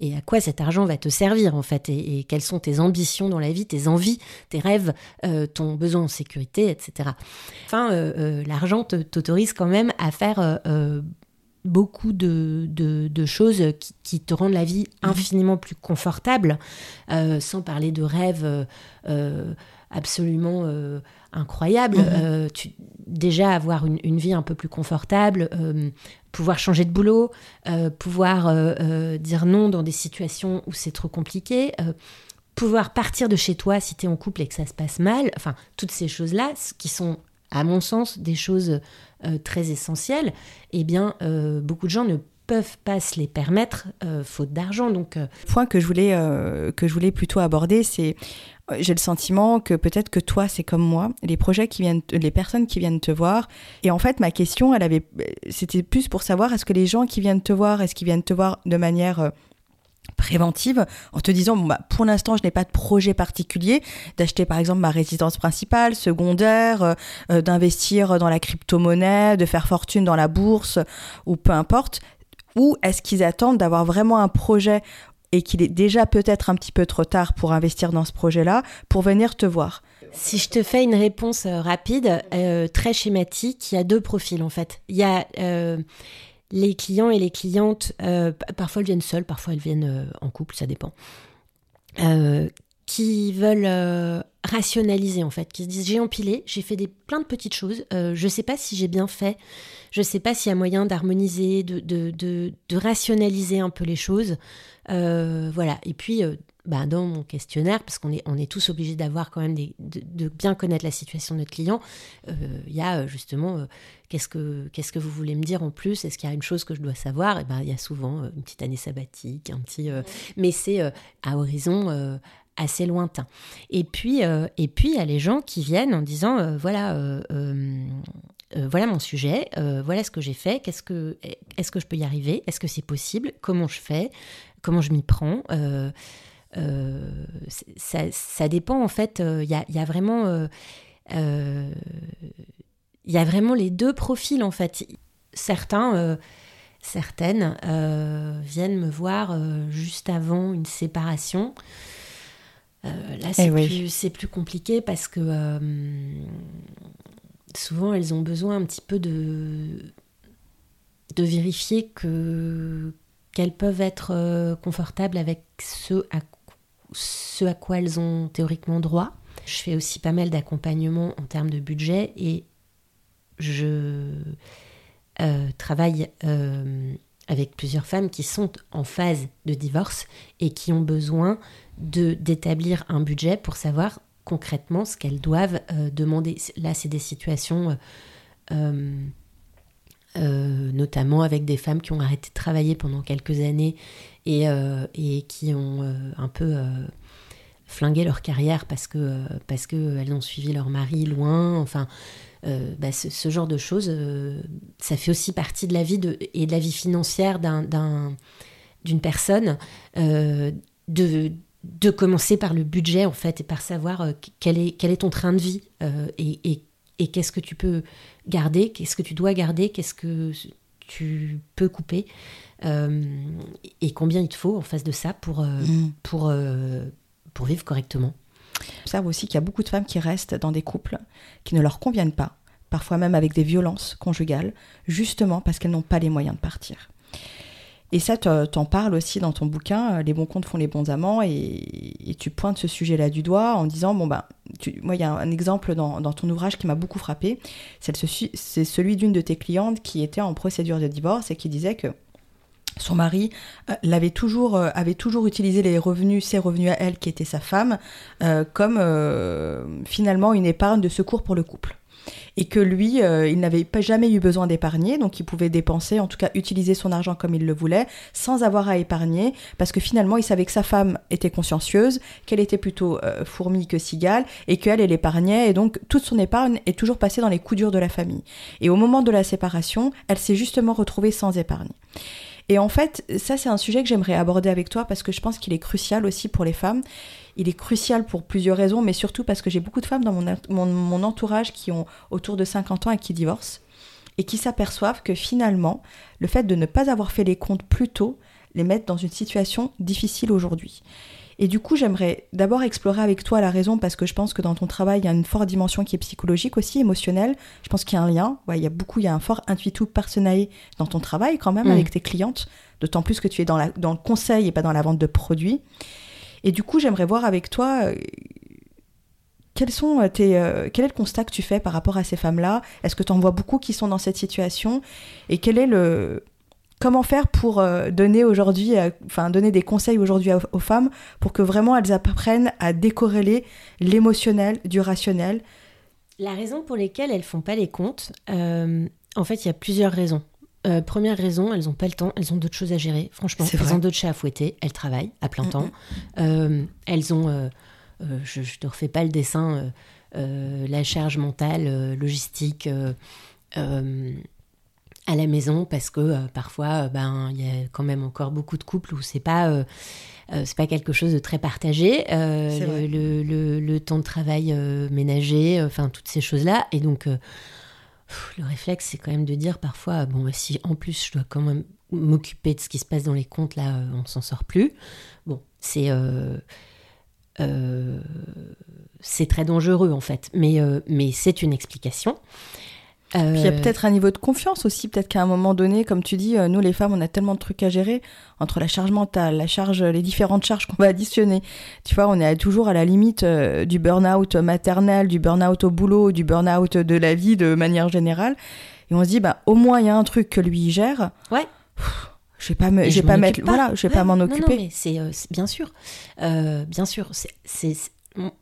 et à quoi cet argent va te servir, en fait, et, quelles sont tes ambitions dans la vie, tes envies, tes rêves, ton besoin en sécurité, etc. Enfin, l'argent t'autorise quand même à faire beaucoup de, de, choses qui, te rendent la vie mhm. infiniment plus confortable, euh, sans parler de rêves euh, euh, absolument incroyables. Mhm. déjà avoir une, vie un peu plus confortable, pouvoir changer de boulot, pouvoir dire non dans des situations où c'est trop compliqué. pouvoir partir de chez toi si tu es en couple et que ça se passe mal, enfin toutes ces choses-là qui sont à mon sens, des choses euh, très essentielles, eh bien, euh, beaucoup de gens ne peuvent pas se les permettre euh, faute d'argent. Donc, point que je voulais que je voulais plutôt aborder, c'est j'ai le sentiment que peut-être que toi c'est comme moi, les projets qui viennent, les personnes qui viennent te voir. Et en fait, ma question, elle avait, c'était plus pour savoir est-ce que les gens qui viennent te voir, est-ce qu'ils viennent te voir de manière préventive en te disant bah pour l'instant je n'ai pas de projet particulier d'acheter par exemple ma résidence principale secondaire euh, euh, d'investir dans la crypto-monnaie de faire fortune dans la bourse ou peu importe ou est-ce qu'ils attendent d'avoir vraiment un projet et qu'il est déjà peut-être un petit peu trop tard pour investir dans ce projet-là pour venir te voir? Si je te fais une réponse euh, rapide, très schématique, il y a deux profils en fait. Il y a les clients et les clientes, euh, parfois elles viennent seules, parfois elles viennent euh, en couple, ça dépend, euh, qui veulent rationaliser en fait, qui se disent j'ai empilé, j'ai fait des, plein de petites choses, je ne sais pas si j'ai bien fait, je ne sais pas s'il y a moyen d'harmoniser, de, de, de, rationaliser un peu les choses. voilà, et puis bah, dans mon questionnaire, parce qu'on est, on est tous obligés d'avoir quand même des, de, bien connaître la situation de notre client, il y a justement Qu'est-ce que, qu'est-ce que vous voulez me dire en plus? Est-ce qu'il y a une chose que je dois savoir? Et eh ben, il y a souvent euh, une petite année sabbatique, un petit, euh, mais c'est euh, à horizon assez lointain. Et puis, et puis il y a les gens qui viennent en disant voilà. voilà mon sujet, voilà ce que j'ai fait, qu'est-ce que, est-ce que je peux y arriver, est-ce que c'est possible, comment je fais, comment je m'y prends? Ça, ça, dépend en fait, il y a, y, a, vraiment il y a vraiment les deux profils en fait. Certains, euh, certaines euh, viennent me voir euh, juste avant une séparation. là, eh c'est plus, compliqué parce que souvent elles ont besoin un petit peu de, de vérifier que qu'elles peuvent être confortables avec ce à, ce à quoi elles ont théoriquement droit. Je fais aussi pas mal d'accompagnement en termes de budget et je euh, travaille euh, avec plusieurs femmes qui sont en phase de divorce et qui ont besoin d'établir un budget pour savoir concrètement ce qu'elles doivent euh, demander. Là, c'est des situations notamment avec des femmes qui ont arrêté de travailler pendant quelques années et, et qui ont un peu flingué leur carrière parce que parce qu'elles ont suivi leur mari loin. Enfin, euh, bah, ce, genre de choses, euh, ça fait aussi partie de la vie de, et de la vie financière d'une personne, euh, de, de commencer par le budget en fait et par savoir quel, est, quel est ton train de vie et, et, et qu'est-ce que tu peux garder, qu'est-ce que tu dois garder, qu'est-ce que tu peux couper et combien il te faut en face de ça pour, mmh. pour, pour vivre correctement. J'observe aussi qu'il y a beaucoup de femmes qui restent dans des couples qui ne leur conviennent pas, parfois même avec des violences conjugales, justement parce qu'elles n'ont pas les moyens de partir. Et ça, t'en parles aussi dans ton bouquin, euh, Les bons comptes font les bons amants, et, tu pointes ce sujet-là du doigt en disant, bon ben, moi, il y a un exemple dans, ton ouvrage qui m'a beaucoup frappé, c'est celui d'une de tes clientes qui était en procédure de divorce et qui disait que son mari euh, l'avait toujours, euh, avait toujours utilisé les revenus, ses revenus à elle, qui était sa femme, comme finalement une épargne de secours pour le couple. Et que lui, il n'avait pas jamais eu besoin d'épargner, donc il pouvait dépenser, en tout cas utiliser son argent comme il le voulait, sans avoir à épargner, parce que finalement il savait que sa femme était consciencieuse, qu'elle était plutôt fourmi que cigale, et qu'elle, elle épargnait, et donc toute son épargne est toujours passée dans les coups durs de la famille. Et au moment de la séparation, elle s'est justement retrouvée sans épargne. Et en fait, ça c'est un sujet que j'aimerais aborder avec toi parce que je pense qu'il est crucial aussi pour les femmes. Il est crucial pour plusieurs raisons, mais surtout parce que j'ai beaucoup de femmes dans mon, mon, mon entourage qui ont autour de 50 ans et qui divorcent et qui s'aperçoivent que finalement, le fait de ne pas avoir fait les comptes plus tôt les met dans une situation difficile aujourd'hui. Et du coup, j'aimerais d'abord explorer avec toi la raison parce que je pense que dans ton travail, il y a une forte dimension qui est psychologique aussi, émotionnelle. Je pense qu'il y a un lien. Ouais, il y a beaucoup, il y a un fort intuitu personnel dans ton travail quand même Mm. avec tes clientes, d'autant plus que tu es dans, la, dans le conseil et pas dans la vente de produits. Et du coup, j'aimerais voir avec toi euh, quels sont euh, tes, euh, quel est le constat que tu fais par rapport à ces femmes-là? Est-ce que tu en vois beaucoup qui sont dans cette situation? Et quel est le comment faire pour donner aujourd'hui, enfin donner des conseils aujourd'hui aux, femmes pour que vraiment elles apprennent à décorréler l'émotionnel du rationnel? La raison pour laquelle elles font pas les comptes, en fait, il y a plusieurs raisons. Euh, première raison, elles ont pas le temps, elles ont d'autres choses à gérer. Franchement, elles ont d'autres chats à fouetter. Elles travaillent à plein temps. Euh, elles ont, euh, je, je te refais pas le dessin, la charge mentale, logistique. à la maison parce que parfois ben il y a quand même encore beaucoup de couples où c'est pas c'est pas quelque chose de très partagé le, le, le- le temps de travail ménager enfin toutes ces choses là et donc le réflexe c'est quand même de dire parfois bon bah, si en plus je dois quand même m'occuper de ce qui se passe dans les comptes là euh, on s'en sort plus. Bon c'est euh, euh, c'est très dangereux en fait. Mais euh, mais c'est une explication Puis il y a Euh, peut-être un niveau de confiance aussi, peut-être qu'à un moment donné, comme tu dis, euh, nous les femmes, on a tellement de trucs à gérer entre la charge mentale, la charge, les différentes charges qu'on va additionner. Tu vois, on est toujours à la limite euh, du burn-out maternel, du burn-out au boulot, du burn-out de la vie de manière générale. Et on se dit, bah, au moins il y a un truc que lui gère. Ouais. Pff, Je vais pas me, je vais pas m'en mettre, pas. voilà, je vais pas m'en non, non, occuper. mais c'est euh, bien sûr, Euh, bien sûr. c'est-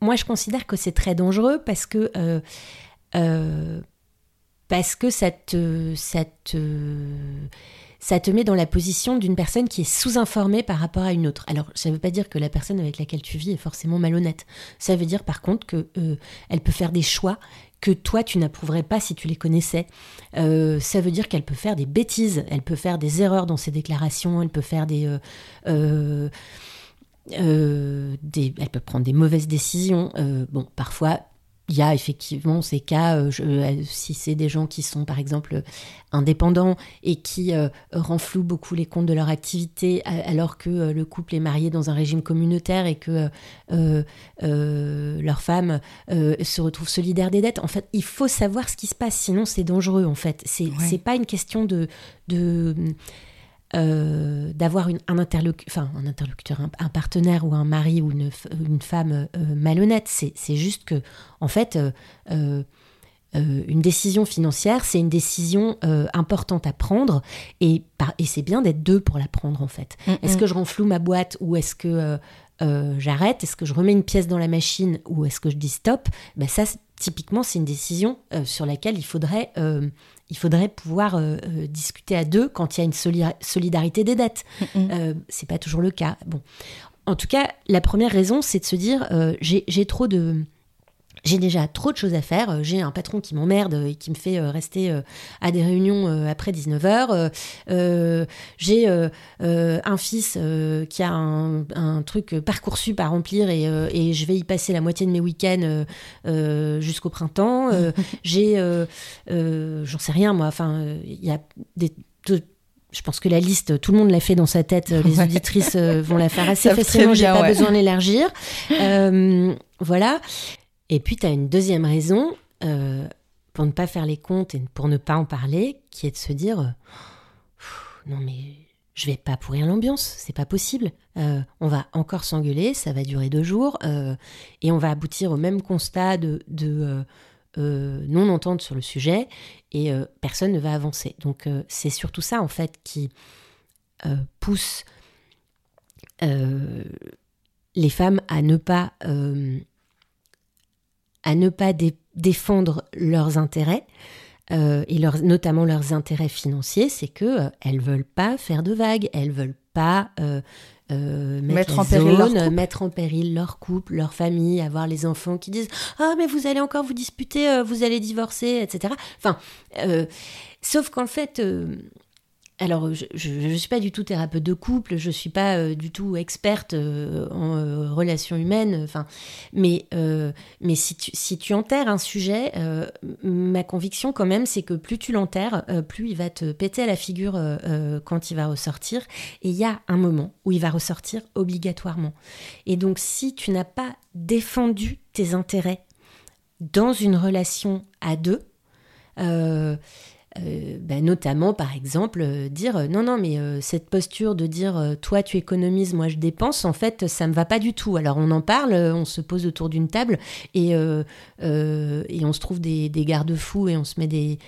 moi, je considère que c'est très dangereux parce que euh, euh, parce que ça te, ça te ça te met dans la position d'une personne qui est sous-informée par rapport à une autre. Alors, ça ne veut pas dire que la personne avec laquelle tu vis est forcément malhonnête. Ça veut dire par contre que euh, elle peut faire des choix que toi tu n'approuverais pas si tu les connaissais. Euh, ça veut dire qu'elle peut faire des bêtises, elle peut faire des erreurs dans ses déclarations, elle peut faire des, euh, elle peut prendre des mauvaises décisions. Bon, parfois il y a effectivement ces cas, euh, je- euh, si c'est des gens qui sont par exemple indépendants et qui euh, renflouent beaucoup les comptes de leur activité alors que euh, le couple est marié dans un régime communautaire et que euh, leur femme se retrouve solidaire des dettes. En fait, il faut savoir ce qui se passe, sinon c'est dangereux en fait. C'est Ouais. pas une question de... de euh, d'avoir un, interlocu- enfin, un interlocuteur, un, un partenaire ou un mari ou une, femme euh, malhonnête. C'est juste que, en fait, euh, une décision financière, c'est une décision importante à prendre et, c'est bien d'être deux pour la prendre, en fait. Mm, Est-ce mm. que je renfloue ma boîte ou est-ce que j'arrête? Est-ce que je remets une pièce dans la machine ou est-ce que je dis stop? Ben Ça, typiquement, c'est une décision sur laquelle il faudrait, il faudrait pouvoir euh, euh, discuter à deux quand il y a une soli- solidarité des dettes. Mm, mm. Euh, c'est pas toujours le cas. Bon. En tout cas, la première raison, c'est de se dire j'ai trop de. J'ai déjà trop de choses à faire. Euh, J'ai un patron qui m'emmerde et qui me fait euh, rester euh, à des réunions après 19h. J'ai euh, un fils qui a un, un truc Parcoursup à remplir et, et je vais y passer la moitié de mes week-ends jusqu'au printemps. <laughs> J'ai, j'en sais rien moi, enfin, il y a des... de- je pense que la liste, tout le monde l'a fait dans sa tête. Les auditrices vont la faire <laughs> assez facilement. J'ai pas ouais. besoin d'élargir. Euh, voilà. Et puis, tu as une deuxième raison euh, pour ne pas faire les comptes et pour ne pas en parler, qui est de se dire non, mais je vais pas pourrir l'ambiance, c'est pas possible. Euh, on va encore s'engueuler, ça va durer deux jours, euh, et on va aboutir au même constat de, non-entente sur le sujet, et personne ne va avancer. Donc, c'est surtout ça, en fait, qui pousse les femmes à ne pas à ne pas dé- défendre leurs intérêts euh, et notamment leurs intérêts financiers, c'est que euh, elles veulent pas faire de vagues, elles veulent pas euh, euh, mettre, en péril leur zone, couple. mettre en péril leur couple, leur famille, avoir les enfants qui disent ah mais vous allez encore vous disputer, vous allez divorcer, etc. Enfin, sauf qu'en fait. Alors, je ne suis pas du tout thérapeute de couple, je ne suis pas euh, du tout experte euh, en euh, relations humaines, enfin, mais, mais si, tu, si tu enterres un sujet, ma conviction quand même, c'est que plus tu l'enterres, plus il va te péter à la figure quand il va ressortir. Et il y a un moment où il va ressortir obligatoirement. Et donc, si tu n'as pas défendu tes intérêts dans une relation à deux, euh, ben, notamment par exemple euh, dire euh, non non mais cette posture de dire toi tu économises moi je dépense en fait ça me va pas du tout. Alors on en parle on se pose autour d'une table et, et on se trouve des garde-fous et on se met des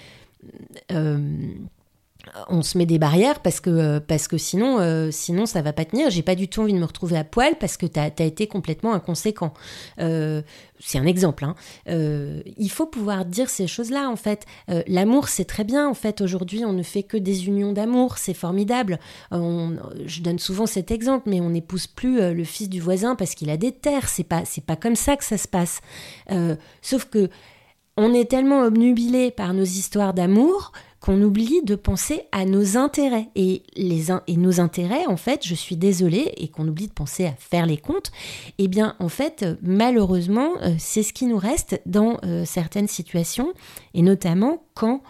on se met des barrières parce que, euh, parce que sinon, euh, sinon ça va pas tenir. J'ai pas du tout envie de me retrouver à poil parce que tu as, été complètement inconséquent. Euh, c'est un exemple. Hein. il faut pouvoir dire ces choses-là en fait. L'amour, c'est très bien en fait. Aujourd'hui, on ne fait que des unions d'amour, c'est formidable. je donne souvent cet exemple, mais on n'épouse plus le fils du voisin parce qu'il a des terres. C'est pas, c'est pas comme ça que ça se passe. sauf que on est tellement obnubilé par nos histoires d'amour qu'on oublie de penser à nos intérêts. Et, les, et nos intérêts, en fait, je suis désolée, et qu'on oublie de penser à faire les comptes, eh bien, en fait, malheureusement, euh, c'est ce qui nous reste dans euh, certaines situations, et notamment quand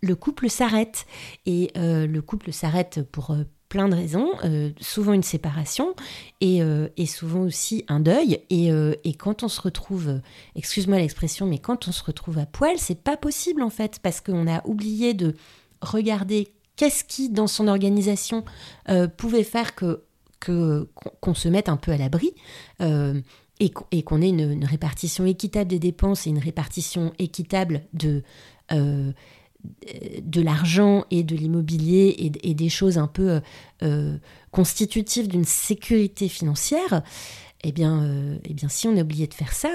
le couple s'arrête. Et euh, le couple s'arrête pour plein de raisons, euh, souvent une séparation et, euh, et, souvent aussi un deuil. Et, euh, et quand on se retrouve, excuse-moi l'expression, mais quand on se retrouve à poil, c'est pas possible en fait, parce qu'on a oublié de regarder qu'est-ce qui, dans son organisation, pouvait faire que qu'on se mette un peu à l'abri. et qu'on ait une, une, répartition équitable des dépenses et une répartition équitable de, de l'argent et de l'immobilier et, des choses un peu euh, euh, constitutives d'une sécurité financière, eh bien, euh, eh bien, si on a oublié de faire ça,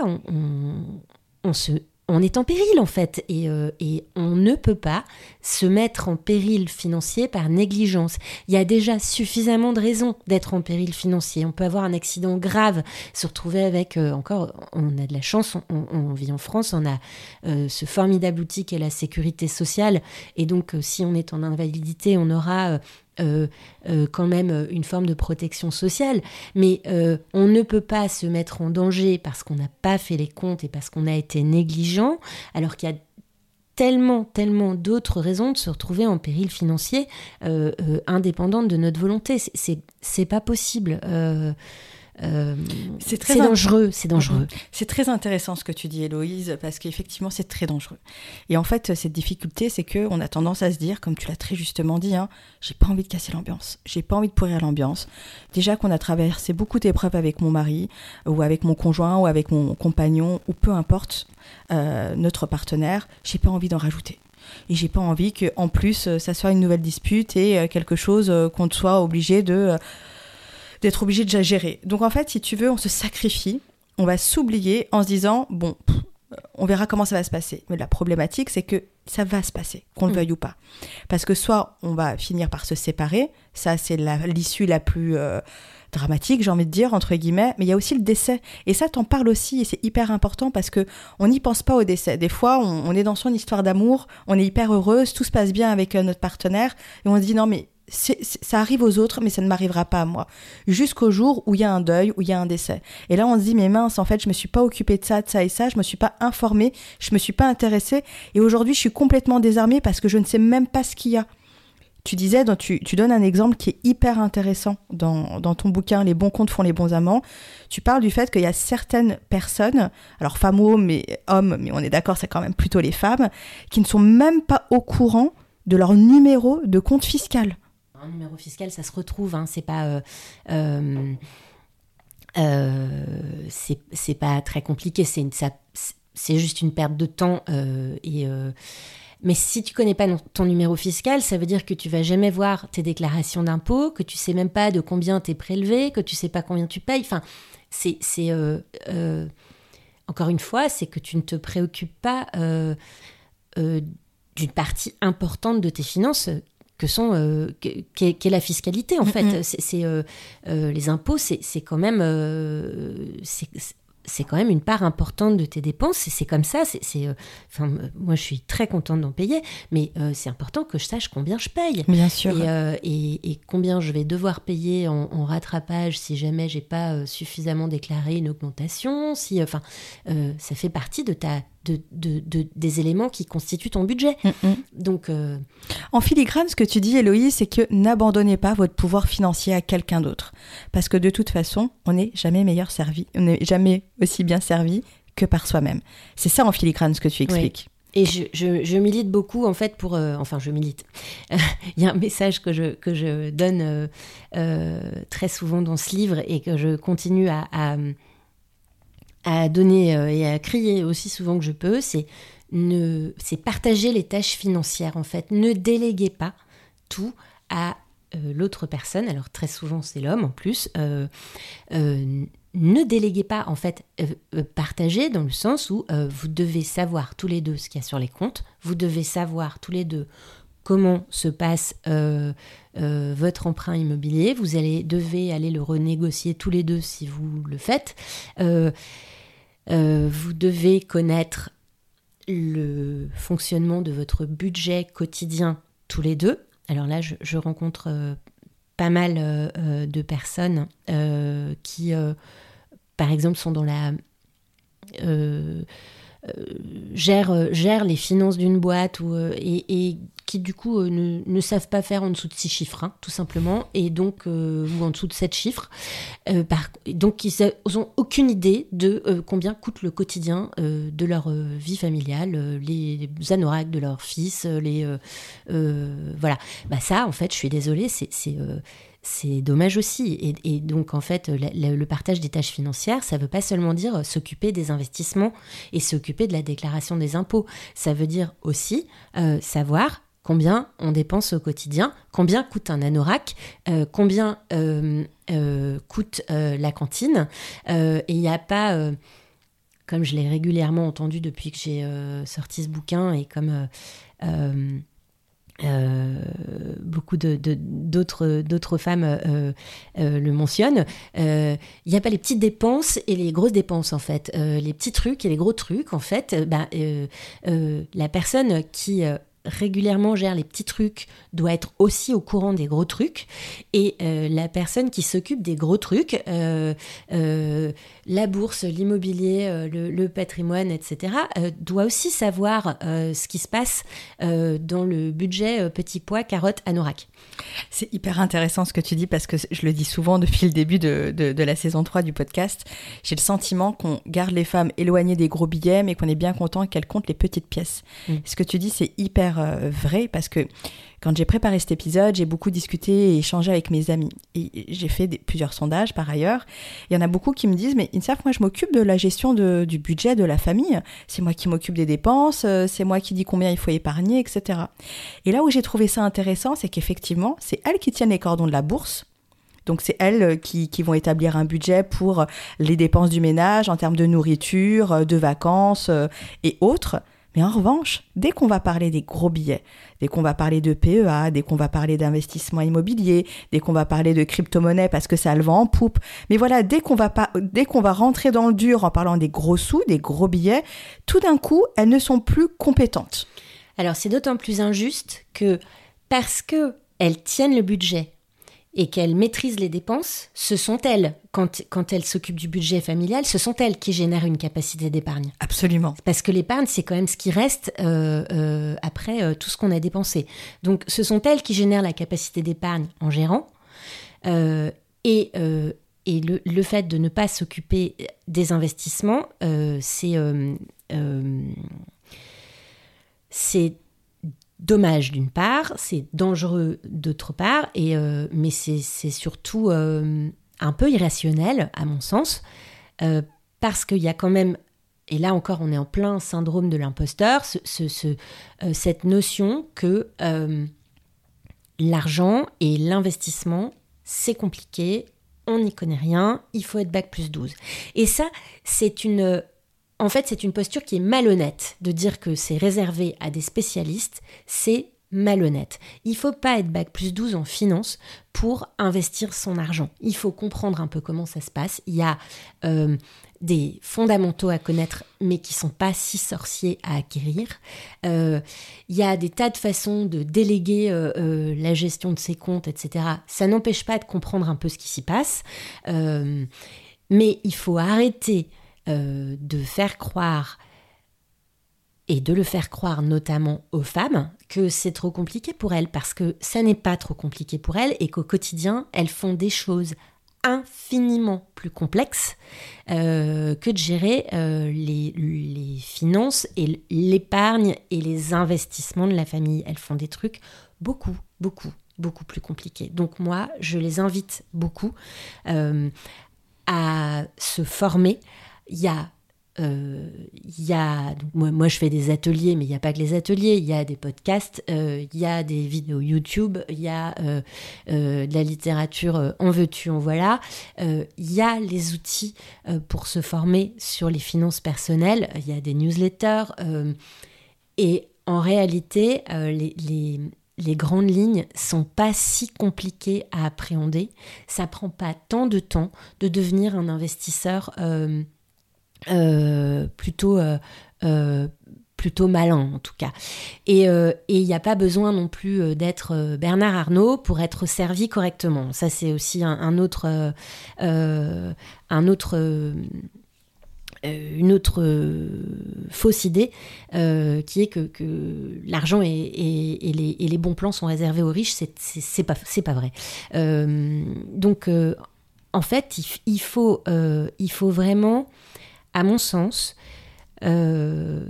on se, on est en péril en fait euh, et, on ne peut pas se mettre en péril financier par négligence. Il y a déjà suffisamment de raisons d'être en péril financier. On peut avoir un accident grave, se retrouver avec euh, encore, on a de la chance, on, vit en France, on a euh, ce formidable outil qu'est la sécurité sociale et donc si on est en invalidité, on aura euh, euh, quand même une forme de protection sociale, mais euh, on ne peut pas se mettre en danger parce qu'on n'a pas fait les comptes et parce qu'on a été négligent, alors qu'il y a tellement, tellement d'autres raisons de se retrouver en péril financier indépendante de notre volonté. C'est pas possible. Euh, c'est très dangereux, c'est dangereux. Mhm. C'est très intéressant ce que tu dis, Héloïse, parce qu'effectivement, c'est très dangereux. Et en fait, cette difficulté, c'est que on a tendance à se dire, comme tu l'as très justement dit, hein, j'ai pas envie de casser l'ambiance, j'ai pas envie de pourrir l'ambiance. Déjà qu'on a traversé beaucoup d'épreuves avec mon mari, ou avec mon conjoint, ou avec mon compagnon, ou peu importe euh, notre partenaire, j'ai pas envie d'en rajouter. Et j'ai pas envie que, en plus, ça soit une nouvelle dispute et euh, quelque chose qu'on soit obligé de d'être obligé de gérer. Donc en fait, si tu veux, on se sacrifie, on va s'oublier en se disant, bon, on verra comment ça va se passer. Mais la problématique, c'est que ça va se passer, qu'on le mm. veuille ou pas. Parce que soit on va finir par se séparer, ça c'est l'issue la, plus euh, dramatique, j'ai envie de dire, entre guillemets, mais il y a aussi le décès. Et ça, t'en parles aussi, et c'est hyper important parce que on n'y pense pas au décès. Des fois, on, est dans son histoire d'amour, on est hyper heureuse, tout se passe bien avec euh, notre partenaire, et on se dit non mais ça arrive aux autres, mais ça ne m'arrivera pas à moi. Jusqu'au jour où il y a un deuil, où il y a un décès. Et là, on se dit, mais mince, en fait, je me suis pas occupée de ça, de ça et ça, je me suis pas informée, je me suis pas intéressée. Et aujourd'hui, je suis complètement désarmée parce que je ne sais même pas ce qu'il y a. Tu disais, tu, donnes un exemple qui est hyper intéressant dans, ton bouquin Les bons comptes font les bons amants. Tu parles du fait qu'il y a certaines personnes, alors femmes ou hommes, mais on est d'accord, c'est quand même plutôt les femmes, qui ne sont même pas au courant de leur numéro de compte fiscal un numéro fiscal, ça se retrouve. Hein, c'est pas. Euh, euh, euh, c'est pas très compliqué. C'est c'est juste une perte de temps et mais si tu connais pas ton numéro fiscal, ça veut dire que tu vas jamais voir tes déclarations d'impôts, que tu sais même pas de combien tu es prélevé, que tu sais pas combien tu payes. Enfin, c'est encore une fois, c'est que tu ne te préoccupes pas d'une partie importante de tes finances que sont euh, qu'est la fiscalité en fait. C'est euh, euh, les impôts, c'est quand même c'est quand même une part importante de tes dépenses. C'est comme ça. C'est, enfin, moi, je suis très contente d'en payer, mais c'est important que je sache combien je paye. Bien sûr. Et, et, combien je vais devoir payer en, en rattrapage si jamais j'ai pas suffisamment déclaré une augmentation. Si, enfin, ça fait partie de ta de, des éléments qui constituent ton budget. Mm, mm. Donc, euh, En filigrane, ce que tu dis, Héloïse, c'est que n'abandonnez pas votre pouvoir financier à quelqu'un d'autre. Parce que de toute façon, on n'est jamais meilleur servi, on n'est jamais aussi bien servi que par soi-même. C'est ça en filigrane ce que tu expliques. Et je, je, milite beaucoup, en fait, pour... Euh, enfin, je milite. <laughs> Il y a un message que je, que je donne euh, très souvent dans ce livre et que je continue à à donner euh, et à crier aussi souvent que je peux, c'est ne, c'est partager les tâches financières en fait. Ne déléguez pas tout à euh, l'autre personne. Alors très souvent c'est l'homme en plus. Euh, ne déléguez pas en fait partager dans le sens où vous devez savoir tous les deux ce qu'il y a sur les comptes. Vous devez savoir tous les deux comment se passe votre emprunt immobilier. Vous allez devez aller le renégocier tous les deux si vous le faites. Vous devez connaître le fonctionnement de votre budget quotidien tous les deux. Alors là, je, rencontre euh, pas mal euh, de personnes qui, par exemple, sont dans la euh, gèrent, euh, gèrent les finances d'une boîte ou, euh, et, qui du coup ne, ne, savent pas faire en dessous de six chiffres, hein, tout simplement, et donc ou en dessous de sept chiffres. par, donc ils n'ont aucune idée de combien coûte le quotidien de leur vie familiale, les, anoraks de leur fils, les voilà. Bah ça, en fait, je suis désolée, c'est c'est dommage aussi. Et, donc, en fait, le, partage des tâches financières, ça ne veut pas seulement dire s'occuper des investissements et s'occuper de la déclaration des impôts. Ça veut dire aussi euh, savoir combien on dépense au quotidien, combien coûte un anorak, euh, combien euh, coûte la cantine. et il n'y a pas comme je l'ai régulièrement entendu depuis que j'ai sorti ce bouquin et comme euh, beaucoup d'autres d'autres femmes euh, euh, le mentionnent. Il n'y a pas les petites dépenses et les grosses dépenses en fait. les petits trucs et les gros trucs en fait. Ben, la personne qui régulièrement gère les petits trucs doit être aussi au courant des gros trucs et euh, la personne qui s'occupe des gros trucs, euh, euh, la bourse, l'immobilier, le, patrimoine, etc., doit aussi savoir ce qui se passe dans le budget petit pois, carotte, anorak. C'est hyper intéressant ce que tu dis parce que je le dis souvent depuis le début de, de la saison 3 du podcast. J'ai le sentiment qu'on garde les femmes éloignées des gros billets mais qu'on est bien content qu'elles comptent les petites pièces. Mm. Ce que tu dis, c'est hyper euh, vrai parce que quand j'ai préparé cet épisode, j'ai beaucoup discuté et échangé avec mes amis. Et j'ai fait plusieurs sondages par ailleurs. Il y en a beaucoup qui me disent Mais Insaf, moi je m'occupe de la gestion du budget de la famille. C'est moi qui m'occupe des dépenses, euh, c'est moi qui dis combien il faut épargner, etc. Et là où j'ai trouvé ça intéressant, c'est qu'effectivement, c'est elles qui tiennent les cordons de la bourse. Donc c'est elles euh, qui, qui, vont établir un budget pour les dépenses du ménage en termes de nourriture, de vacances et autres. Mais en revanche, dès qu'on va parler des gros billets, dès qu'on va parler de PEA, dès qu'on va parler d'investissement immobilier, dès qu'on va parler de crypto-monnaie parce que ça le vend en poupe, mais voilà, dès qu'on va dès qu'on va rentrer dans le dur en parlant des gros sous, des gros billets, tout d'un coup, elles ne sont plus compétentes. Alors c'est d'autant plus injuste que parce que elles tiennent le budget et qu'elles maîtrisent les dépenses, ce sont elles, quand, quand elles s'occupent du budget familial, ce sont elles qui génèrent une capacité d'épargne. Absolument. Parce que l'épargne, c'est quand même ce qui reste euh, euh, après euh, tout ce qu'on a dépensé. Donc ce sont elles qui génèrent la capacité d'épargne en gérant. et et le, le, fait de ne pas s'occuper des investissements, c'est c'est dommage d'une part, c'est dangereux d'autre part, et, euh, mais c'est surtout euh, un peu irrationnel à mon sens, euh, parce qu'il y a quand même, et là encore on est en plein syndrome de l'imposteur, ce, cette notion que l'argent et l'investissement, c'est compliqué, on n'y connaît rien, il faut être bac plus 12. Et ça, c'est une en fait, c'est une posture qui est malhonnête de dire que c'est réservé à des spécialistes. C'est malhonnête. Il faut pas être bac plus 12 en finance pour investir son argent. Il faut comprendre un peu comment ça se passe. Il y a euh, des fondamentaux à connaître, mais qui sont pas si sorciers à acquérir. Euh, il y a des tas de façons de déléguer euh, la gestion de ses comptes, etc. Ça n'empêche pas de comprendre un peu ce qui s'y passe, mais il faut arrêter de faire croire et de le faire croire notamment aux femmes que c'est trop compliqué pour elles parce que ça n'est pas trop compliqué pour elles et qu'au quotidien elles font des choses infiniment plus complexes euh, que de gérer euh, les, finances et l'épargne et les investissements de la famille. Elles font des trucs beaucoup, beaucoup, beaucoup plus compliqués. Donc moi, je les invite beaucoup euh, à se former. Il y a euh, il y a, moi, je fais des ateliers, mais il n'y a pas que les ateliers, il y a des podcasts, euh, il y a des vidéos YouTube, il y a euh, de la littérature en veux-tu, en voilà. Il y a les outils pour se former sur les finances personnelles, il y a des newsletters. et en réalité, les, les, les, grandes lignes sont pas si compliquées à appréhender. Ça prend pas tant de temps de devenir un investisseur plutôt euh, euh, plutôt malin en tout cas. Et il n'y a pas besoin non plus d'être Bernard Arnault pour être servi correctement. Ça c'est aussi un, autre, un autre une autre fausse idée qui est que, que l'argent et, et, les, et, les, bons plans sont réservés aux riches, c'est pas, pas vrai. donc en fait, il, faut, il faut vraiment à mon sens, euh,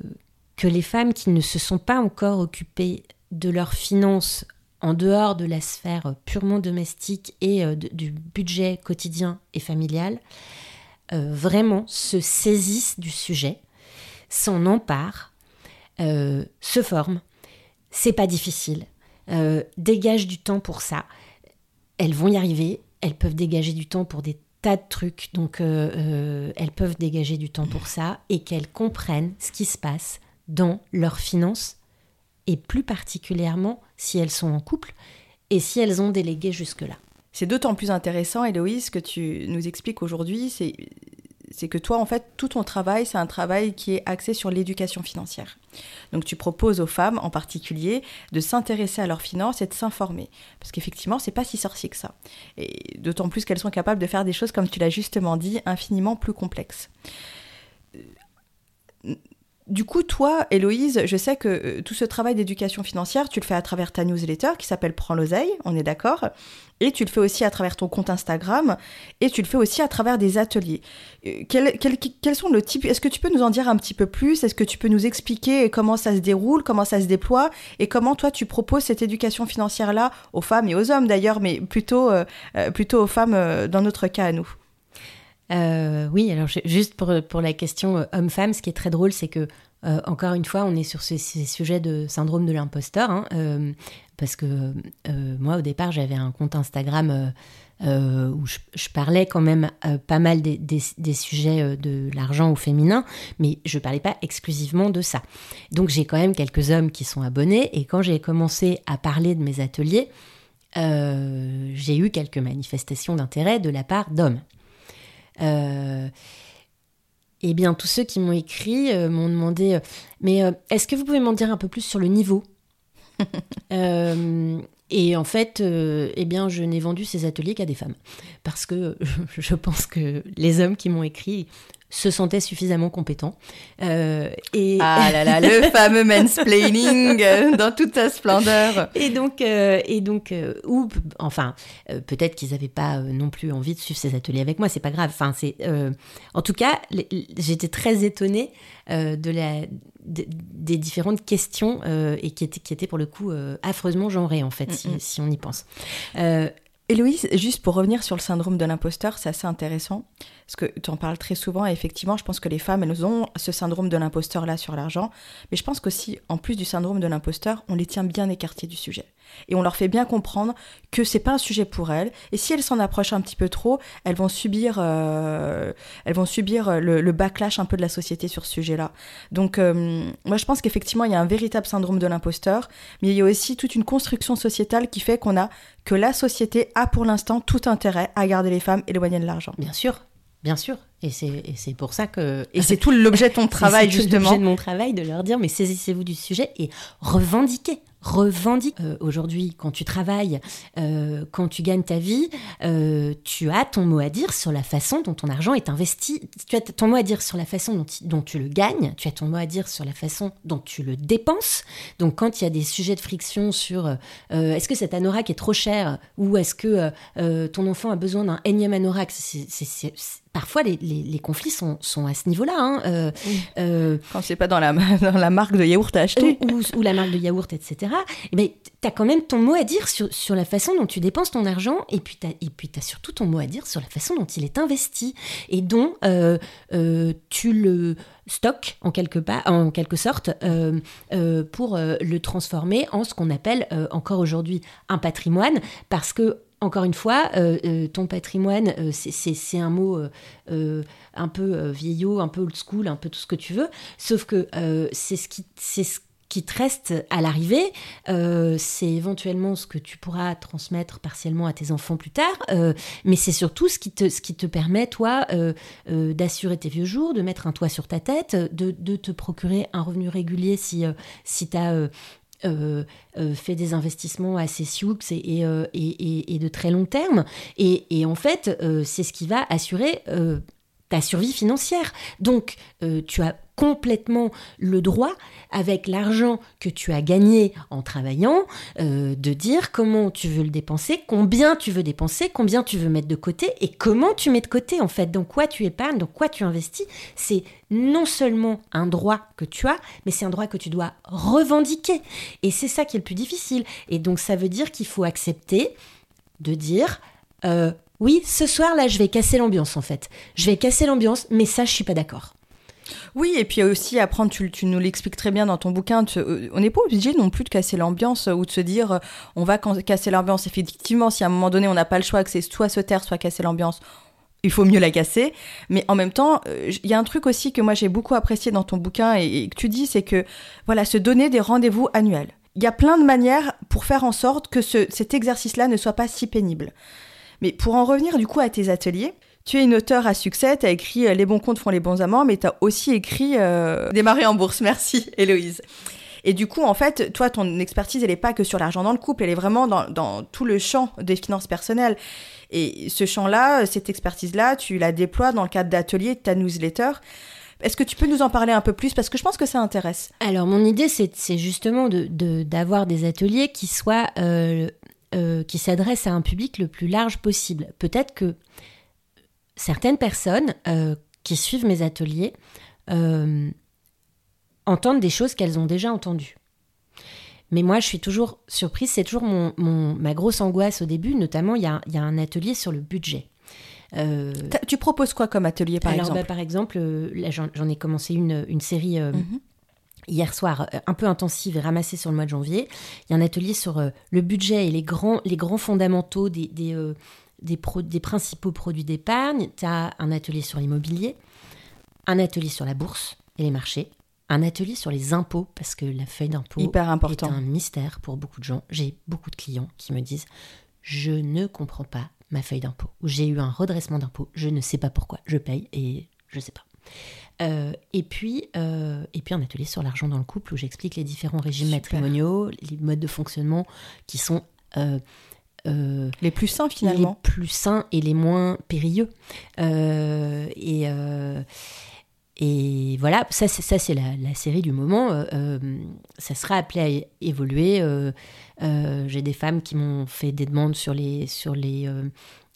que les femmes qui ne se sont pas encore occupées de leurs finances en dehors de la sphère purement domestique et euh, du budget quotidien et familial, euh, vraiment se saisissent du sujet, s'en emparent, se forment. C'est pas difficile. dégagent du temps pour ça. Elles vont y arriver. Elles peuvent dégager du temps pour des de trucs, donc euh, euh, elles peuvent dégager du temps pour ça et qu'elles comprennent ce qui se passe dans leurs finances et plus particulièrement si elles sont en couple et si elles ont délégué jusque-là. C'est d'autant plus intéressant, Héloïse, que tu nous expliques aujourd'hui, c'est c'est que toi, en fait, tout ton travail, c'est un travail qui est axé sur l'éducation financière. Donc tu proposes aux femmes en particulier de s'intéresser à leurs finances et de s'informer. Parce qu'effectivement, c'est pas si sorcier que ça. Et d'autant plus qu'elles sont capables de faire des choses, comme tu l'as justement dit, infiniment plus complexes. Du coup, toi, Héloïse, je sais que euh, tout ce travail d'éducation financière, tu le fais à travers ta newsletter qui s'appelle Prends l'oseille, on est d'accord Et tu le fais aussi à travers ton compte Instagram et tu le fais aussi à travers des ateliers. Euh, quels sont le type Est-ce que tu peux nous en dire un petit peu plus? Est-ce que tu peux nous expliquer comment ça se déroule, comment ça se déploie et comment toi tu proposes cette éducation financière-là aux femmes et aux hommes d'ailleurs, mais plutôt, euh, plutôt aux femmes dans notre cas à nous? Euh, oui, alors juste pour, la question euh, homme-femme, ce qui est très drôle, c'est que, euh, encore une fois, on est sur ces, sujets de syndrome de l'imposteur, hein, parce que moi, au départ, j'avais un compte Instagram où je, parlais quand même pas mal des, sujets de l'argent au féminin, mais je parlais pas exclusivement de ça. Donc j'ai quand même quelques hommes qui sont abonnés, et quand j'ai commencé à parler de mes ateliers, j'ai eu quelques manifestations d'intérêt de la part d'hommes. Euh, eh bien, tous ceux qui m'ont écrit euh, m'ont demandé euh, Mais est-ce que vous pouvez m'en dire un peu plus sur le niveau <laughs> Et en fait, eh bien, je n'ai vendu ces ateliers qu'à des femmes. Parce que <laughs> je pense que les hommes qui m'ont écrit se sentait suffisamment compétent. Euh, et... Ah là là, le <laughs> fameux mansplaining euh, dans toute sa splendeur. Et donc, euh, et donc ou enfin, peut-être qu'ils n'avaient pas non plus envie de suivre ces ateliers avec moi, c'est pas grave. Enfin, c'est, en tout cas, j'étais très étonnée de la, des différentes questions et qui étaient, qui étaient pour le coup affreusement genrées en fait, si, si, on y pense. Héloïse, juste pour revenir sur le syndrome de l'imposteur, c'est assez intéressant, parce que tu en parles très souvent, et effectivement, je pense que les femmes, elles ont ce syndrome de l'imposteur-là sur l'argent, mais je pense qu'aussi, en plus du syndrome de l'imposteur, on les tient bien écartés du sujet. Et on leur fait bien comprendre que c'est pas un sujet pour elles, et si elles s'en approchent un petit peu trop, elles vont subir, euh, elles vont subir le, backlash un peu de la société sur ce sujet-là. Donc, euh, moi, je pense qu'effectivement, il y a un véritable syndrome de l'imposteur, mais il y a aussi toute une construction sociétale qui fait qu'on a que la société a pour l'instant tout intérêt à garder les femmes éloignées de l'argent. Bien sûr, bien sûr. Et c'est pour ça que. Et c'est tout l'objet de ton <laughs> travail, justement. C'est l'objet de mon travail de leur dire mais saisissez-vous du sujet et revendiquez revendique. Euh, aujourd'hui, quand tu travailles, euh, quand tu gagnes ta vie, euh, tu as ton mot à dire sur la façon dont ton argent est investi. Tu as ton mot à dire sur la façon dont, dont tu le gagnes. Tu as ton mot à dire sur la façon dont tu le dépenses. Donc, quand il y a des sujets de friction sur est-ce que cet anorak est trop cher ou est-ce que ton enfant a besoin d'un énième anorak, c'est parfois les, les, conflits sont, sont, à ce niveau-là. Hein. Euh, euh, Quand c'est pas dans la, <laughs> dans la marque de yaourt à acheter. Ou, la marque de yaourt, etc. Eh ben, tu as quand même ton mot à dire sur, sur, la façon dont tu dépenses ton argent et puis tu as, surtout ton mot à dire sur la façon dont il est investi et dont euh, tu le stockes en quelque, en quelque sorte pour le transformer en ce qu'on appelle encore aujourd'hui un patrimoine parce que encore une fois, euh, euh, ton patrimoine, euh, c'est un mot un peu vieillot, un peu old school, un peu tout ce que tu veux. Sauf que c'est ce qui, ce qui te reste à l'arrivée, c'est éventuellement ce que tu pourras transmettre partiellement à tes enfants plus tard, mais c'est surtout ce qui, te, ce qui te permet, toi, d'assurer tes vieux jours, de mettre un toit sur ta tête, de, de te procurer un revenu régulier si, si tu as euh, euh, fait des investissements assez sioux euh, et, et, de très long terme. Et, en fait, c'est ce qui va assurer ta survie financière. Donc, tu as complètement le droit, avec l'argent que tu as gagné en travaillant, euh, de dire comment tu veux le dépenser, combien tu veux dépenser, combien tu veux mettre de côté et comment tu mets de côté en fait, dans quoi tu épargnes, dans quoi tu investis. C'est non seulement un droit que tu as, mais c'est un droit que tu dois revendiquer. Et c'est ça qui est le plus difficile. Et donc ça veut dire qu'il faut accepter de dire... Euh, oui, ce soir là, je vais casser l'ambiance en fait. Je vais casser l'ambiance, mais ça, je suis pas d'accord. Oui, et puis aussi apprendre, tu, tu nous l'expliques très bien dans ton bouquin, euh, on n'est pas obligé non plus de casser l'ambiance ou de se dire euh, on va casser l'ambiance. Effectivement, si à un moment donné on n'a pas le choix, que c'est soit se taire, soit casser l'ambiance, il faut mieux la casser. Mais en même temps, euh, il y a un truc aussi que moi j'ai beaucoup apprécié dans ton bouquin et, que tu dis, c'est que voilà, se donner des rendez-vous annuels. Il y a plein de manières pour faire en sorte que cet exercice-là ne soit pas si pénible. Mais pour en revenir du coup à tes ateliers, tu es une auteure à succès, tu as écrit euh, Les bons comptes font les bons amants, mais tu as aussi écrit euh, Démarrer en bourse. <laughs> Merci, Héloïse. Et du coup, en fait, toi, ton expertise, elle n'est pas que sur l'argent dans le couple, elle est vraiment dans, tout le champ des finances personnelles. Et ce champ-là, cette expertise-là, tu la déploies dans le cadre d'ateliers de ta newsletter. Est-ce que tu peux nous en parler un peu plus? Parce que je pense que ça intéresse. Alors, mon idée, c'est justement d'avoir de, des ateliers qui soient. Euh, qui s'adressent à un public le plus large possible. Peut-être que certaines personnes euh, qui suivent mes ateliers euh, entendent des choses qu'elles ont déjà entendues. Mais moi, je suis toujours surprise, c'est toujours mon, ma grosse angoisse au début, notamment il y a, y a, un atelier sur le budget. Euh, tu proposes quoi comme atelier par alors, exemple? bah, Par exemple, j'en ai commencé une, une série mhm. Hier soir, un peu intensive et ramassée sur le mois de janvier. Il y a un atelier sur le budget et les grands, les grands fondamentaux des, des des, des principaux produits d'épargne, tu as un atelier sur l'immobilier, un atelier sur la bourse et les marchés, un atelier sur les impôts, parce que la feuille d'impôt est un mystère pour beaucoup de gens. J'ai beaucoup de clients qui me disent Je ne comprends pas ma feuille d'impôt, ou j'ai eu un redressement d'impôt, je ne sais pas pourquoi, je paye et je ne sais pas. Euh, et, puis, euh, et puis un atelier sur l'argent dans le couple où j'explique les différents régimes matrimoniaux, les modes de fonctionnement qui sont euh, les plus sains finalement. Les plus sains et les moins périlleux. Et, et voilà, ça, ça c'est la, série du moment. ça sera appelé à évoluer. J'ai des femmes qui m'ont fait des demandes sur les, sur les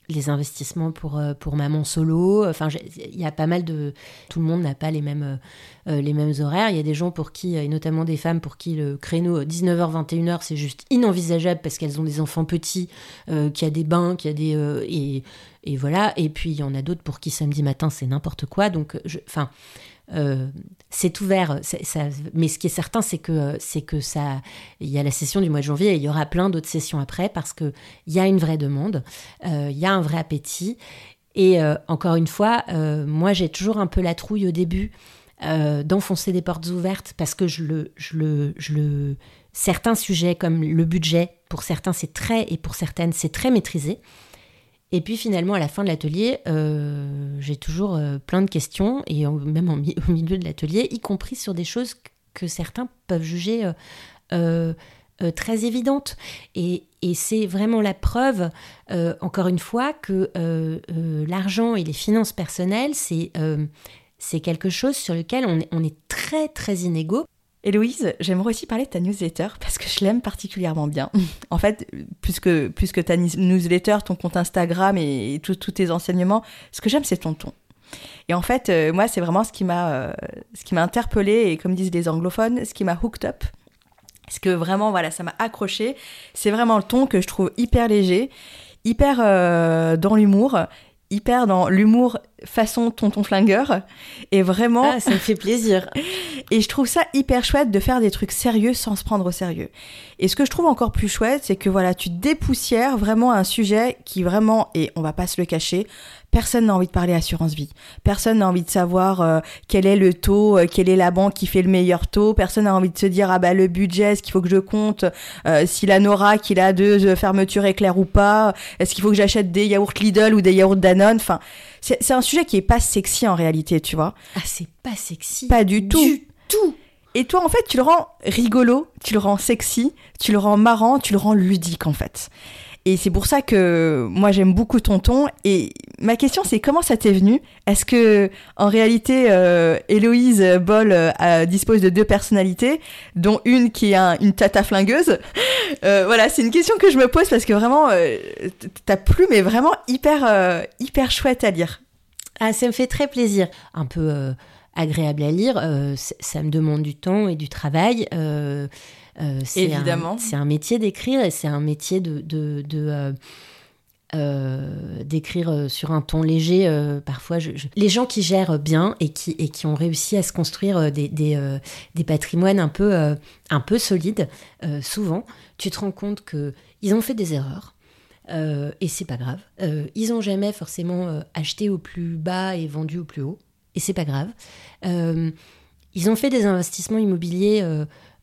les investissements pour, euh, pour maman solo. Enfin, il y a pas mal de. Tout le monde n'a pas les mêmes, euh, mêmes horaires. Il y a des gens pour qui, et notamment des femmes pour qui le créneau 19h-21h, c'est juste inenvisageable parce qu'elles ont des enfants petits, euh, qu'il y a des bains, qu'il y a des. et, et, voilà. Et puis, il y en a d'autres pour qui samedi matin, c'est n'importe quoi. Donc, enfin. Euh, c'est ouvert. mais ce qui est certain, c'est que c'est que ça, il y a la session du mois de janvier et il y aura plein d'autres sessions après parce que il y a une vraie demande, euh, il y a un vrai appétit. Et euh, encore une fois, moi j'ai toujours un peu la trouille au début d'enfoncer des portes ouvertes parce que je le, je le, je le, certains sujets comme le budget, pour certains c'est très et pour certaines c'est très maîtrisé. Et puis finalement, à la fin de l'atelier, euh, j'ai toujours euh, plein de questions, et même <laughs> au milieu de l'atelier, y compris sur des choses que certains peuvent juger euh, très évidentes. Et, c'est vraiment la preuve, encore une fois, que l'argent et les finances personnelles, c'est c'est quelque chose sur lequel on est, on est très très inégaux. Héloïse, j'aimerais aussi parler de ta newsletter parce que je l'aime particulièrement bien. <laughs> En fait, plus que, ta newsletter, ton compte Instagram et, tous tes enseignements, ce que j'aime, c'est ton ton. Et en fait, euh, moi, c'est vraiment ce qui m'a euh, ce qui m'a interpellé et comme disent les anglophones, ce qui m'a hooked up. Ce que vraiment, voilà, ça m'a accroché. C'est vraiment le ton que je trouve hyper léger, hyper euh, dans l'humour hyper dans l'humour façon tonton flingueur. Et vraiment ah, ça me fait plaisir. <laughs> et je trouve ça hyper chouette de faire des trucs sérieux sans se prendre au sérieux. Et ce que je trouve encore plus chouette c'est que voilà tu dépoussières vraiment un sujet qui vraiment et on va pas se le cacher Personne n'a envie de parler assurance vie. Personne n'a envie de savoir euh, quel est le taux, euh, quelle est la banque qui fait le meilleur taux. Personne n'a envie de se dire ah bah le budget, est-ce qu'il faut que je compte euh, si la Nora qu'il a deux fermetures éclair ou pas. Est-ce qu'il faut que j'achète des yaourts Lidl ou des yaourts Danone? Enfin, c'est un sujet qui est pas sexy en réalité, tu vois. Ah c'est pas sexy. Pas du tout. Du tout. Et toi, en fait, tu le rends rigolo, tu le rends sexy, tu le rends marrant, tu le rends ludique, en fait. Et c'est pour ça que moi j'aime beaucoup Tonton. Et ma question c'est comment ça t'est venu? Est-ce que en réalité euh, Héloïse Boll euh, dispose de deux personnalités, dont une qui est une tata flingueuse? <laughs> Euh, Voilà, c'est une question que je me pose parce que vraiment euh, ta plume est vraiment hyper hyper chouette à lire. Ah, ça me fait très plaisir. Un peu agréable à lire. ça me demande du temps et du travail. Euh, Évidemment. C'est un métier d'écrire et c'est un métier de, de, euh, euh, d'écrire sur un ton léger. parfois, les gens qui gèrent bien et qui, et qui ont réussi à se construire des, des, des patrimoines un peu, un peu solides, souvent, tu te rends compte que ils ont fait des erreurs. et c'est pas grave. ils ont jamais forcément acheté au plus bas et vendu au plus haut. Et c'est pas grave. ils ont fait des investissements immobiliers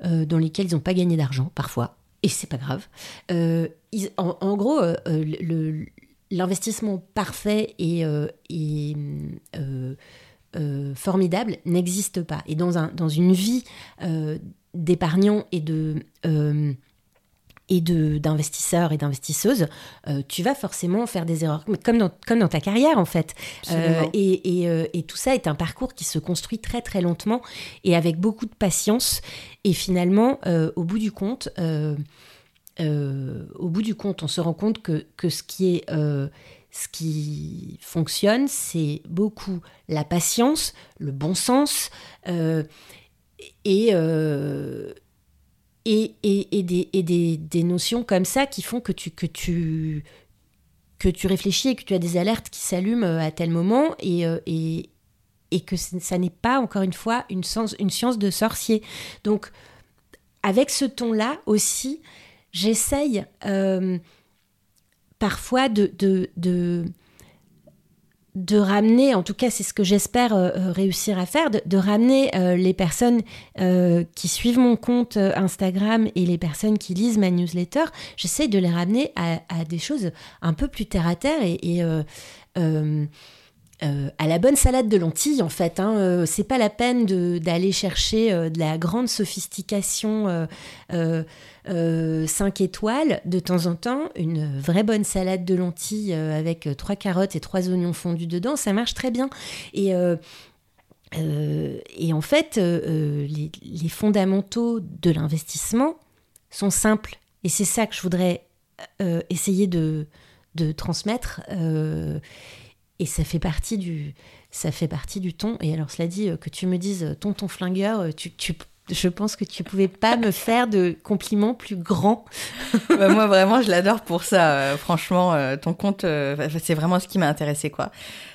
euh, dans lesquels ils n'ont pas gagné d'argent parfois, et c'est pas grave. Euh, en, gros, euh, l'investissement parfait et, formidable n'existe pas. Et dans, un, dans une vie d'épargnant et de et d'investisseurs et d'investisseuses, euh, tu vas forcément faire des erreurs, comme dans, comme dans ta carrière en fait. Euh, et, et, euh, et, tout ça est un parcours qui se construit très très lentement et avec beaucoup de patience. Et finalement, au bout du compte, au bout du compte, on se rend compte que, que ce qui est ce qui fonctionne, c'est beaucoup la patience, le bon sens et et, des, des, notions comme ça qui font que tu, que tu, que tu réfléchis et que tu as des alertes qui s'allument euh, à tel moment et, euh, et, et que ça n'est pas, encore une fois, une, sens, une science de sorcier. Donc, avec ce ton-là aussi, j'essaye euh, parfois de de ramener, en tout cas c'est ce que j'espère euh, euh, réussir à faire, de, ramener euh, les personnes qui suivent mon compte Instagram et les personnes qui lisent ma newsletter, j'essaie de les ramener à, des choses un peu plus terre à terre et, à la bonne salade de lentilles en fait. Hein. c'est pas la peine d'aller chercher de la grande sophistication 5 euh, étoiles, de temps en temps, une vraie bonne salade de lentilles euh, avec trois carottes et trois oignons fondus dedans, ça marche très bien. Et, euh, en fait, les, fondamentaux de l'investissement sont simples. Et c'est ça que je voudrais essayer de transmettre. Et ça fait partie du ça fait partie du ton. Et alors, cela dit, que tu me dises tonton flingueur, tu je pense que tu pouvais pas me faire de compliments plus grands. <laughs> Bah, moi vraiment, je l'adore pour ça. Euh, franchement, euh, ton compte, euh, c'est vraiment ce qui m'a intéressé quoi.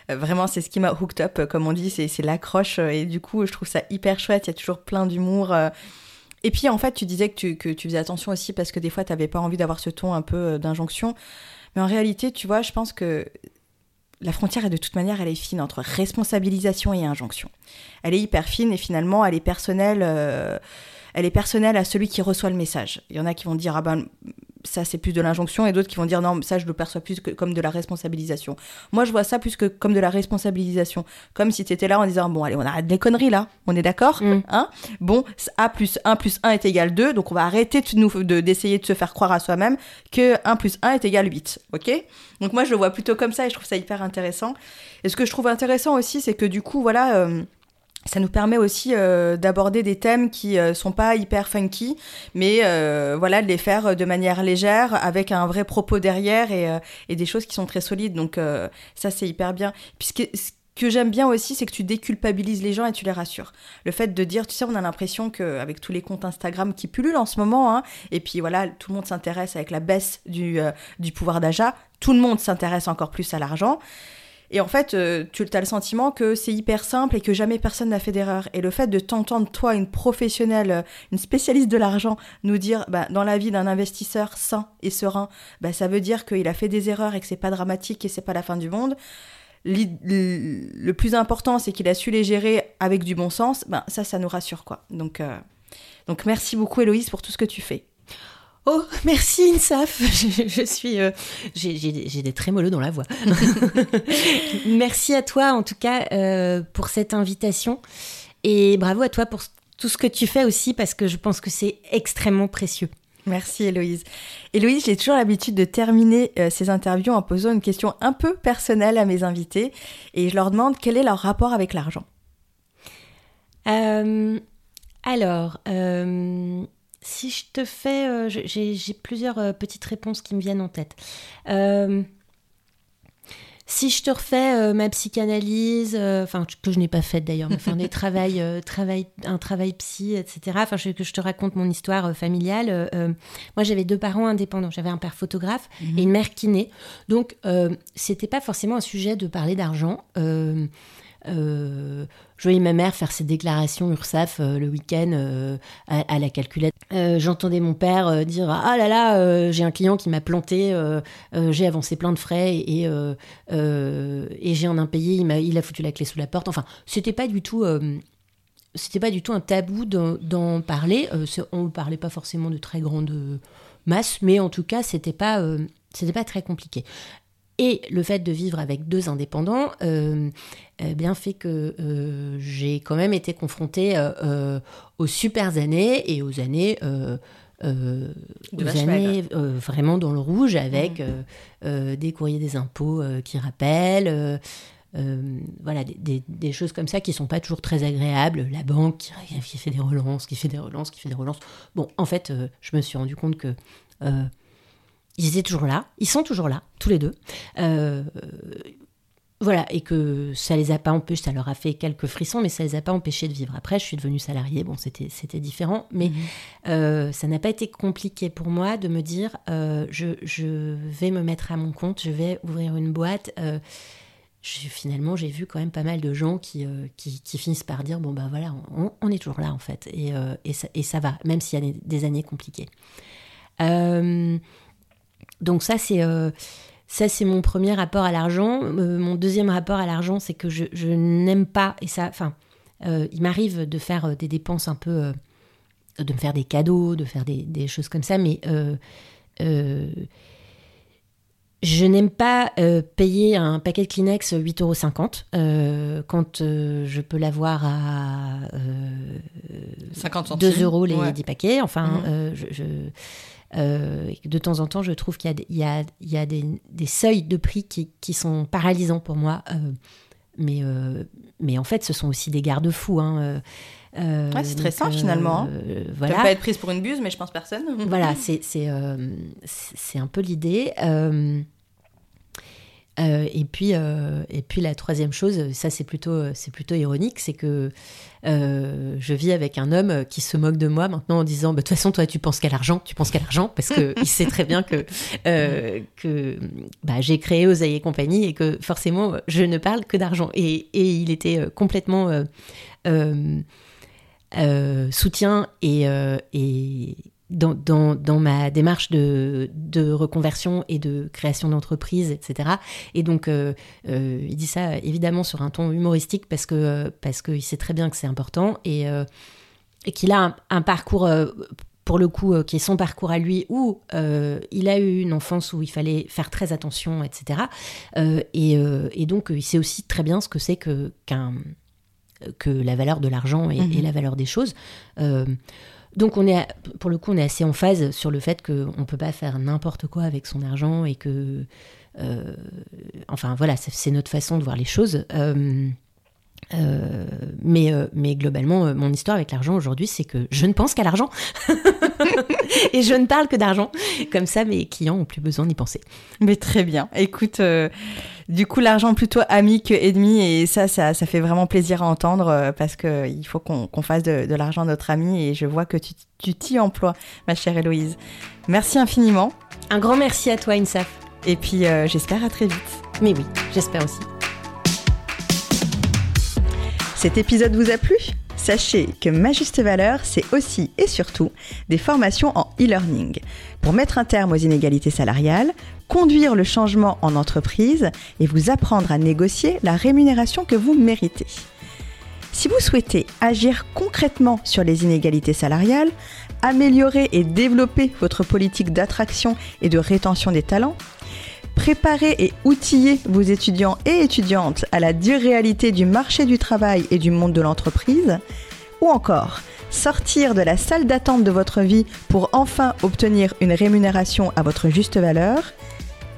vraiment, c'est ce qui m'a hooked up, comme on dit, c'est l'accroche et du coup, je trouve ça hyper chouette. Il y a toujours plein d'humour. Et puis en fait, tu disais que tu, que tu faisais attention aussi parce que des fois, tu n'avais pas envie d'avoir ce ton un peu d'injonction. Mais en réalité, tu vois, je pense que la frontière est de toute manière, elle est fine entre responsabilisation et injonction. Elle est hyper fine et finalement, elle est personnelle. Euh, elle est personnelle à celui qui reçoit le message. Il y en a qui vont dire ah ben ça c'est plus de l'injonction et d'autres qui vont dire non ça je le perçois plus que comme de la responsabilisation. Moi je vois ça plus que comme de la responsabilisation, comme si tu étais là en disant bon allez on arrête les conneries là, on est d'accord Mm. hein? Bon A plus 1 plus 1 est égal 2 donc on va arrêter de nous de- d'essayer de se faire croire à soi-même que 1 plus 1 est égal 8, ok? Donc moi je le vois plutôt comme ça et je trouve ça hyper intéressant. Et ce que je trouve intéressant aussi c'est que du coup voilà... euh, ça nous permet aussi euh, d'aborder des thèmes qui euh, sont pas hyper funky, mais euh, voilà de les faire de manière légère, avec un vrai propos derrière et, euh, des choses qui sont très solides. Donc euh, ça c'est hyper bien. Puisque ce que j'aime bien aussi, c'est que tu déculpabilises les gens et tu les rassures. Le fait de dire, tu sais, on a l'impression que avec tous les comptes Instagram qui pullulent en ce moment, hein, et puis voilà, tout le monde s'intéresse avec la baisse du, euh, du pouvoir d'achat, tout le monde s'intéresse encore plus à l'argent. Et en fait, euh, tu as le sentiment que c'est hyper simple et que jamais personne n'a fait d'erreur. Et le fait de t'entendre, toi, une professionnelle, une spécialiste de l'argent, nous dire, bah, dans la vie d'un investisseur sain et serein, bah, ça veut dire qu'il a fait des erreurs et que c'est pas dramatique et c'est pas la fin du monde. Le plus important, c'est qu'il a su les gérer avec du bon sens. Ben, ça, ça nous rassure, quoi. Donc, euh, donc merci beaucoup, Héloïse, pour tout ce que tu fais. Oh, merci Insaf. <laughs> Je, je suis, euh, j'ai- des- trémolos dans la voix. <laughs> merci à toi en tout cas euh, pour cette invitation et bravo à toi pour tout ce que tu fais aussi parce que je pense que c'est extrêmement précieux. Merci Héloïse. Héloïse, j'ai toujours l'habitude de terminer euh, ces interviews en posant une question un peu personnelle à mes invités et je leur demande quel est leur rapport avec l'argent. Euh, alors, si je te fais, euh, j'ai plusieurs euh, petites réponses qui me viennent en tête. Euh, si je te refais ma psychanalyse, enfin que je n'ai pas faite d'ailleurs, mais enfin des <laughs> travail, un travail psy, etc. Enfin je- que je te raconte mon histoire familiale. moi j'avais deux parents indépendants. J'avais un père photographe et une mère kiné. Donc c'était pas forcément un sujet de parler d'argent. Euh, je voyais ma mère faire ses déclarations URSAF euh, le week-end euh, à, la calculette. J'entendais mon père dire Ah là là, j'ai un client qui m'a planté, j'ai avancé plein de frais et, et j'ai un impayé, il, m'a- il a foutu la clé sous la porte. Enfin, c'était pas du tout. c'était pas du tout un tabou d'en parler. On ne parlait pas forcément de très grande masse, mais en tout cas, c'était pas, c'était pas très compliqué. Et le fait de vivre avec deux indépendants euh, euh, bien fait que euh, j'ai quand même été confrontée euh, aux super années et aux années, euh, euh, De aux vache années euh, vraiment dans le rouge avec euh, euh, des courriers des impôts qui rappellent. voilà, des, des- des choses comme ça qui sont pas toujours très agréables. La banque qui, qui fait des relances, qui fait des relances, qui fait des relances. Bon, en fait, je me suis rendu compte que ils étaient toujours là, ils sont toujours là, tous les deux. Euh, voilà, et que ça les a pas empêchés, ça leur a fait quelques frissons, mais ça les a pas empêchés de vivre. Après, je suis devenue salariée, bon, c'était c'était différent, mais euh, ça n'a pas été compliqué pour moi de me dire, euh, je, je vais me mettre à mon compte, je vais ouvrir une boîte. euh, je- finalement, j'ai vu quand même pas mal de gens qui, qui, qui finissent par dire, bon ben voilà, on, on est toujours là en fait, et, et, ça, et ça va, même s'il y a des, des années compliquées. Donc ça, c'est... euh, ça, c'est mon premier rapport à l'argent. Euh, mon deuxième rapport à l'argent, c'est que je, je n'aime pas, et ça, enfin, euh, il m'arrive de faire euh, des dépenses un peu, de me faire des cadeaux, de faire des, des choses comme ça, mais je n'aime pas payer un paquet de Kleenex 8,50 euros quand je peux l'avoir à euh, 50 centimes. 2 euros les Ouais. 10 paquets. Enfin, Mhm. je, je- euh, de temps en temps, je trouve qu'il y a, des- il y a, il y a des, des seuils de prix qui, qui sont paralysants pour moi. euh, mais, euh, mais en fait, ce sont aussi des garde-fous. hein, euh, Ouais, c'est très sain, finalement, hein. euh, Tu voilà. vas pas être prise pour une buse, mais je pense personne. <laughs> Voilà, c'est un peu l'idée. Et puis et puis la troisième chose, ça c'est plutôt c'est plutôt ironique, c'est que euh, je vis avec un homme qui se moque de moi maintenant en disant bah, de toute façon toi tu penses qu'à l'argent, tu penses qu'à l'argent parce que il sait très bien que <laughs> euh, que bah, j'ai créé Oseille et compagnie et que forcément je ne parle que d'argent. Et, et il était euh, complètement euh, soutien et, et dans, ma démarche de, reconversion et de création d'entreprise, etc. Et donc, euh, euh, il dit ça évidemment sur un ton humoristique parce que parce qu'il sait très bien que c'est important et, euh, qu'il a un, parcours euh, pour le coup, qui est son parcours à lui, où il a eu une enfance où il fallait faire très attention, etc. Et, donc, il sait aussi très bien ce que c'est qu'un, que la valeur de l'argent et, mhm. la valeur des choses. donc, on est, pour le coup, on est assez en phase sur le fait qu'on ne peut pas faire n'importe quoi avec son argent et que. enfin, voilà, c'est notre façon de voir les choses. Euh, mais, euh, mais globalement, euh, mon histoire avec l'argent aujourd'hui, c'est que je ne pense qu'à l'argent. <laughs> et je ne parle que d'argent. Comme ça, mes clients ont plus besoin d'y penser. Mais très bien. Écoute, du coup, l'argent plutôt ami que ennemi. Et ça, ça, ça fait vraiment plaisir à entendre parce qu'il faut qu'on fasse de, de l'argent notre ami. Et je vois que tu t'y emploies, ma chère Héloïse. Merci infiniment. Un grand merci à toi, Insaf. Et puis, j'espère à très vite. Mais oui, j'espère aussi. Cet épisode vous a plu? Sachez que Ma Juste Valeur, c'est aussi et surtout des formations en e-learning pour mettre un terme aux inégalités salariales, conduire le changement en entreprise et vous apprendre à négocier la rémunération que vous méritez. Si vous souhaitez agir concrètement sur les inégalités salariales, améliorer et développer votre politique d'attraction et de rétention des talents, Préparez et outiller vos étudiants et étudiantes à la dure réalité du marché du travail et du monde de l'entreprise, ou encore sortir de la salle d'attente de votre vie pour enfin obtenir une rémunération à votre juste valeur,